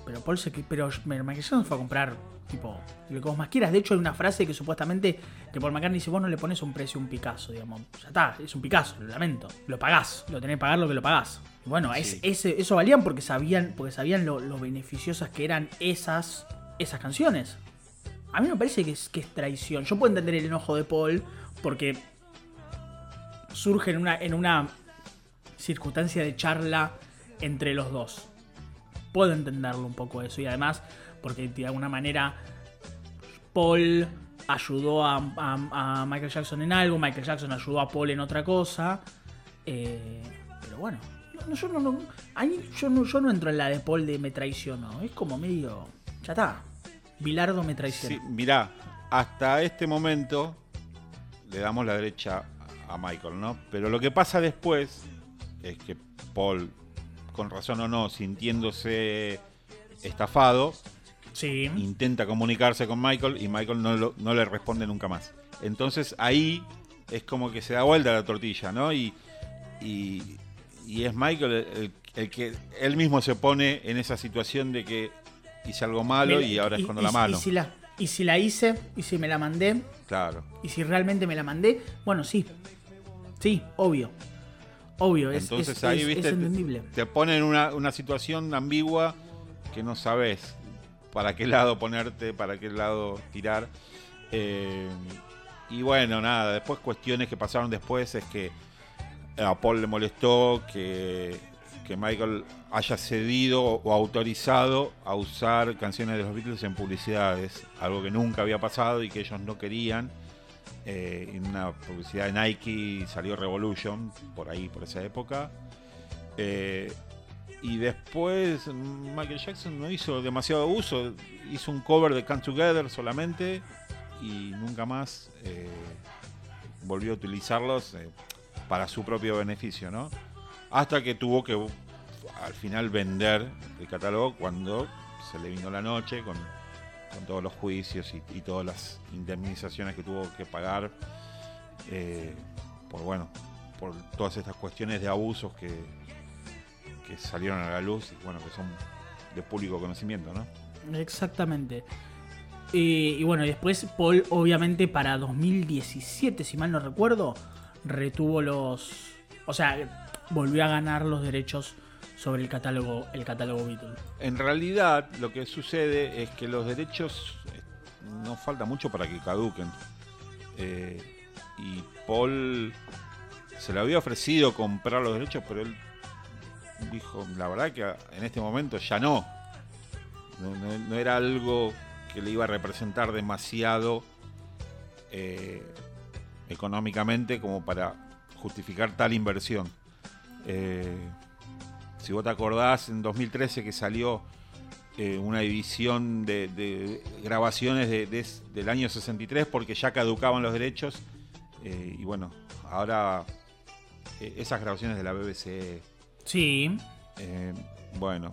Pero Paul se. Pero Michael Jackson fue a comprar. Tipo, lo que vos más quieras. De hecho, hay una frase que supuestamente. Que Paul McCartney dice: Vos no le pones un precio a un Picasso, digamos. Ya está, es un Picasso, lo lamento. Lo pagás. Lo tenés que pagar lo que lo pagás. Y bueno, es, ese, eso valían porque sabían. Porque sabían lo, lo beneficiosas que eran esas. Esas canciones. A mí me parece que es, que es traición. Yo puedo entender el enojo de Paul. Porque surge en una, en una circunstancia de charla entre los dos. Puedo entenderlo un poco eso. Y además, porque de alguna manera Paul ayudó a, Michael Jackson en algo, Michael Jackson ayudó a Paul en otra cosa. Eh, pero bueno, no, yo, no, ahí yo no entro en la de Paul de me traicionó. Es como medio... Ya está. Bilardo me traicionó. Sí, mirá, hasta este momento le damos la derecha a Michael, ¿no? Pero lo que pasa después es que Paul, con razón o no, sintiéndose estafado, Sí. intenta comunicarse con Michael y Michael no, lo- no le responde nunca más. Entonces ahí es como que se da vuelta la tortilla, ¿no? Y, y, y es Michael el, que él mismo se pone en esa situación de que hice algo malo y ahora escondo y- la mano. Y si la, y si la hice, y si me la mandé, Claro. y si realmente me la mandé, bueno, sí. Sí, obvio. Obvio, es, Entonces es- ahí, es- viste, es entendible. te pone en una, una situación ambigua que no sabes para qué lado ponerte, para qué lado tirar. Eh, y bueno, nada, después cuestiones que pasaron después es que a Paul le molestó que, que Michael haya cedido o autorizado a usar canciones de los Beatles en publicidades, algo que nunca había pasado y que ellos no querían. Eh, en una publicidad de Nike salió Revolution, por ahí, por esa época. Eh, y después Michael Jackson no hizo demasiado uso, hizo un cover de Come Together solamente y nunca más eh, volvió a utilizarlos eh, para su propio beneficio, ¿no? Hasta que tuvo que al final vender el catálogo cuando se le vino la noche con, con todos los juicios y, y todas las indemnizaciones que tuvo que pagar eh, por bueno por todas estas cuestiones de abusos que, que salieron a la luz y bueno que son de público conocimiento, ¿no? Exactamente. Y, y bueno, y después Paul, obviamente, para 2017, si mal no recuerdo, retuvo los. O sea, volvió a ganar los derechos sobre el catálogo, el catálogo Beatle. En realidad, lo que sucede es que los derechos eh, no falta mucho para que caduquen. Eh, y Paul se le había ofrecido comprar los derechos, pero él dijo, la verdad que en este momento ya no. No, era algo que le iba a representar demasiado eh, económicamente como para justificar tal inversión. Eh, si vos te acordás, en 2013 que salió eh, una edición de, grabaciones de- de- del año 63 porque ya caducaban los derechos. y bueno, ahora esas grabaciones de la BBC, Sí. eh, bueno,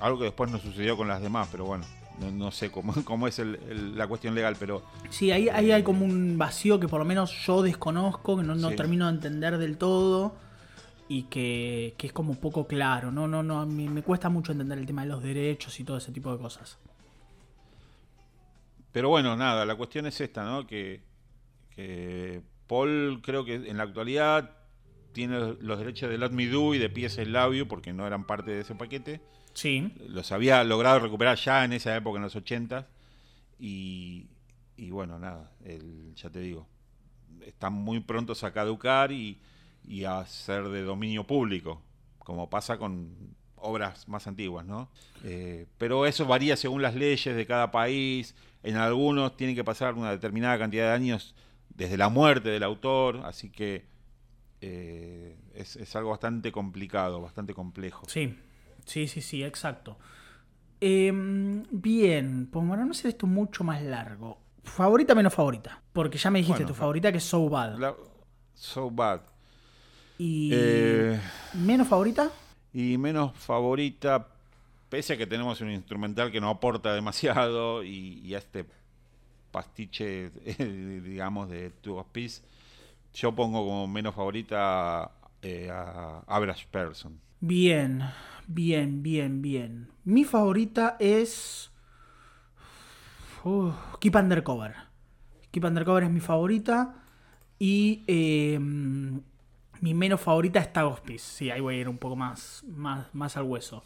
algo que después no sucedió con las demás, pero bueno, no, no sé cómo, [laughs] cómo es el- el- la cuestión legal, pero Sí, ahí, ahí hay como un vacío que por lo menos yo desconozco, que no, no Sí. termino de entender del todo y que, que es como poco claro. No, no, no, a mí me cuesta mucho entender el tema de los derechos y todo ese tipo de cosas. Pero bueno, nada, la cuestión es esta, ¿no? Que, que Paul creo que en la actualidad tiene los derechos de Let Me Do y de Pies el Labio, porque no eran parte de ese paquete. Sí. Los había logrado recuperar ya en esa época, en los 80. Y, y bueno, nada, el, ya te digo, están muy prontos a caducar y, y a ser de dominio público, como pasa con obras más antiguas, ¿no? Eh, pero eso varía según las leyes de cada país. En algunos tienen que pasar una determinada cantidad de años desde la muerte del autor, así que eh, es, es algo bastante complicado, bastante complejo. Sí, sí, sí, sí, exacto. Em, bien, pues bueno, no hacer esto mucho más largo. ¿Favorita menos favorita? Porque ya me dijiste Bueno, tu favorita que es So Bad. La- so bad. ¿Y Eh, menos favorita? Y menos favorita, pese a que tenemos un instrumental que no aporta demasiado y, y a este pastiche, [laughs] digamos, de Two of Peace, yo pongo como menos favorita eh, a Average Person. Bien, bien, bien, bien. Mi favorita es. Keep Undercover. Keep Undercover es mi favorita. Y eh, mi menos favorita es Tag of Peace. Sí, ahí voy a ir un poco más, más, más al hueso.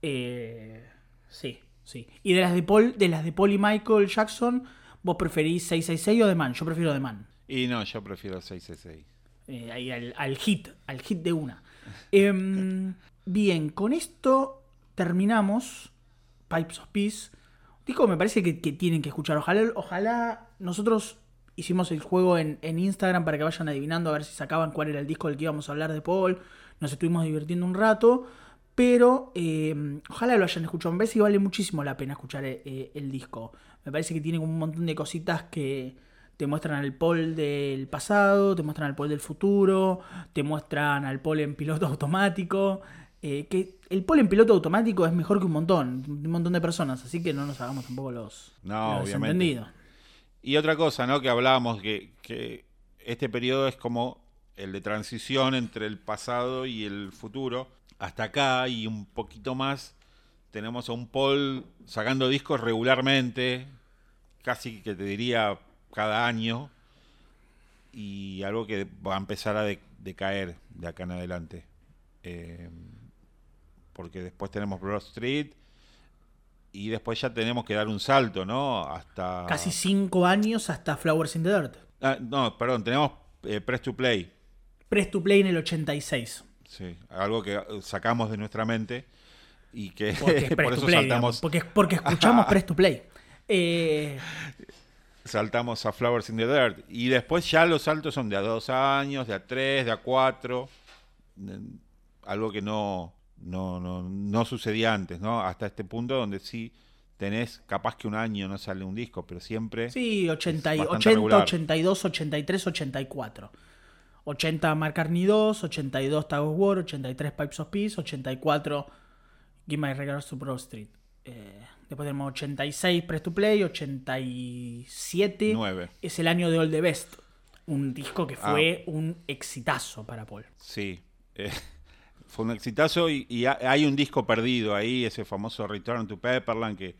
Eh, sí, sí. Y de las de Paul, de las de Paul y Michael Jackson, ¿vos preferís 666 o The Man? Yo prefiero The Man. Y no, yo prefiero 666. Eh, ahí al, hit, al hit de una. [laughs] Em, bien, con esto terminamos Pipes of Peace. Digo, me parece que, tienen que escuchar. Ojalá, ojalá nosotros hicimos el juego en, en Instagram para que vayan adivinando a ver si sacaban cuál era el disco del que íbamos a hablar de Paul. Nos estuvimos divirtiendo un rato. Pero eh, ojalá lo hayan escuchado. Me parece que vale muchísimo la pena escuchar eh, eh, el disco. Me parece que tiene un montón de cositas que te muestran al Paul del pasado, te muestran al Paul del futuro, te muestran al Paul en piloto [laughs] automático. eh, que el Paul en piloto automático es mejor que un montón, un montón de personas, así que no nos hagamos tampoco los, No, los obviamente. desentendidos. Y otra cosa, ¿no? Que hablábamos que, que este periodo es como el de transición entre el pasado y el futuro. Hasta acá y un poquito más tenemos a un Paul sacando discos regularmente, casi que te diría cada año, y algo que va a empezar a de- decaer de acá en adelante. Eh, porque después tenemos Broad Street y después ya tenemos que dar un salto, ¿no? Hasta... Casi cinco años hasta Flowers in the Dirt. Ah, no, perdón, tenemos eh, Press to Play. Press to Play en el 86. Sí, algo que sacamos de nuestra mente y que Porque es [laughs] por eso Play, saltamos, digamos, porque, porque escuchamos [laughs] Press to Play. Eh, [laughs] saltamos a Flowers in the Dirt. Y después ya los saltos son de a dos años, de a tres, de a cuatro. eh, Algo que no, no, no, no sucedía antes, ¿no? Hasta este punto donde sí tenés capaz que un año no sale un disco, pero siempre... Sí, 80, y- Es bastante 80 regular. 82, 83, 84. 80 Mark Carney 2, 82 Tag of War, 83 Pipes of Peace, 84 Give My Regards to Broad Street. Eh, después tenemos 86 Press to Play, 87 Nueve. es el año de All the Best. Un disco que fue Ah. un exitazo para Paul. Sí, eh, [laughs] fue un exitazo y, y ha- hay un disco perdido ahí, ese famoso Return to Pepperland, que,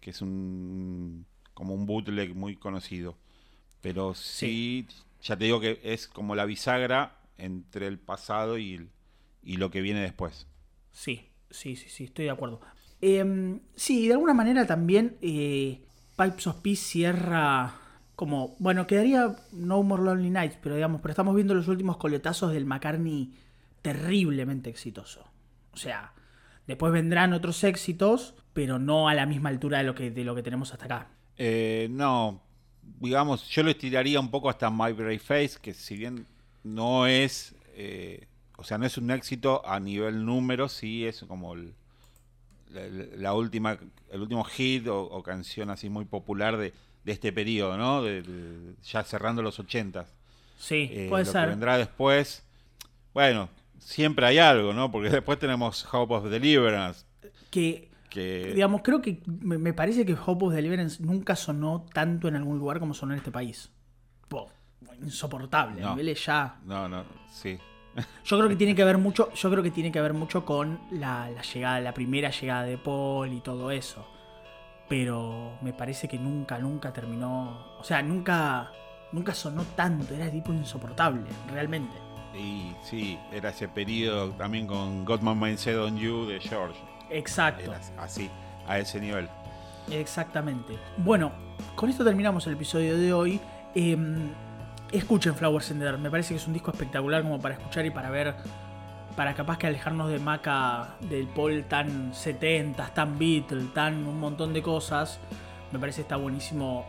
que es un como un bootleg muy conocido. Pero sí, ya te digo que es como la bisagra entre el pasado y, y lo que viene después. Sí, sí, sí, sí, estoy de acuerdo. Eh, sí, de alguna manera también eh, Pipes of Peace cierra como, bueno, quedaría No More Lonely Nights, pero digamos, pero estamos viendo los últimos coletazos del McCartney terriblemente exitoso. O sea, después vendrán otros éxitos, pero no a la misma altura de lo que, de lo que tenemos hasta acá. Eh, no, digamos, yo lo estiraría un poco hasta My Brave Face, que si bien no es, eh, o sea, no es un éxito a nivel número, sí es como el- la, la última, el último hit o, o canción así muy popular de, de este periodo, ¿no? De- de- ya cerrando los ochentas. Sí, Eh, puede lo ser. que vendrá después, bueno, siempre hay algo, ¿no? Porque [laughs] después tenemos Hope of Deliverance, Que, que digamos, creo que me, me parece que Hope of Deliverance nunca sonó tanto en algún lugar como sonó en este país. Po, insoportable, No. niveles ya no, no, sí. Yo creo que tiene que ver mucho, yo creo que tiene que ver mucho con la, la llegada, la primera llegada de Paul y todo eso. Pero me parece que nunca, nunca terminó. O sea, nunca. Nunca sonó tanto. Era tipo insoportable, realmente. Y sí, era ese periodo también con Godman Mindset on You de George. Exacto. Era así, a ese nivel. Exactamente. Bueno, con esto terminamos el episodio de hoy. Eh, escuchen Flowers. Me parece que es un disco espectacular como para escuchar y para ver. Para capaz que alejarnos de Maca, del Paul tan 70, tan Beatle, tan un montón de cosas. Me parece que está buenísimo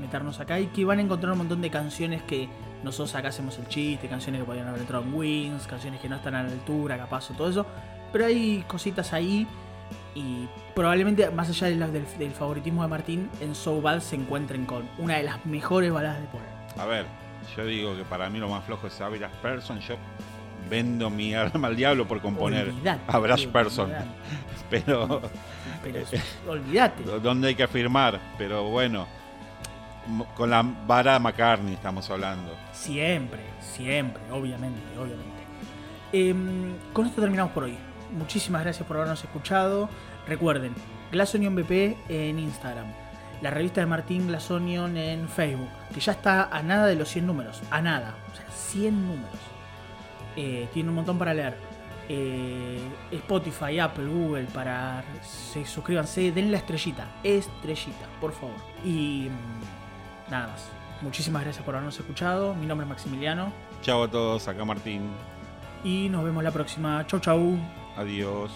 meternos acá y que van a encontrar un montón de canciones que nosotros acá hacemos el chiste, canciones que podrían haber entrado en Wings, canciones que no están a la altura, capaz o todo eso. Pero hay cositas ahí y probablemente, más allá de la- del, del favoritismo de Martín, en So Bad se encuentren con una de las mejores baladas de Paul. A ver, yo digo que para mí lo más flojo es Average Person. Yo vendo mi alma al diablo por componer Olvidate, Average Person. olvidate. [laughs] Pero Pero olvídate. donde hay que afirmar. Pero bueno, con la vara McCartney estamos hablando. Siempre, siempre, obviamente, obviamente. Em, con esto terminamos por hoy. Muchísimas gracias por habernos escuchado. Recuerden, Glass Onion BP en Instagram. La revista de Martín Glass Onion en Facebook. Que ya está a nada de los 100 números. A nada. O sea, 100 números. Eh, tiene un montón para leer. Eh, Spotify, Apple, Google, para... Se, suscríbanse, den la estrellita. Estrellita, por favor. Y... mm, Nada más. Muchísimas gracias por habernos escuchado. Mi nombre es Maximiliano. Chao a todos, acá Martín. Y nos vemos la próxima. Chau, chau. Adiós.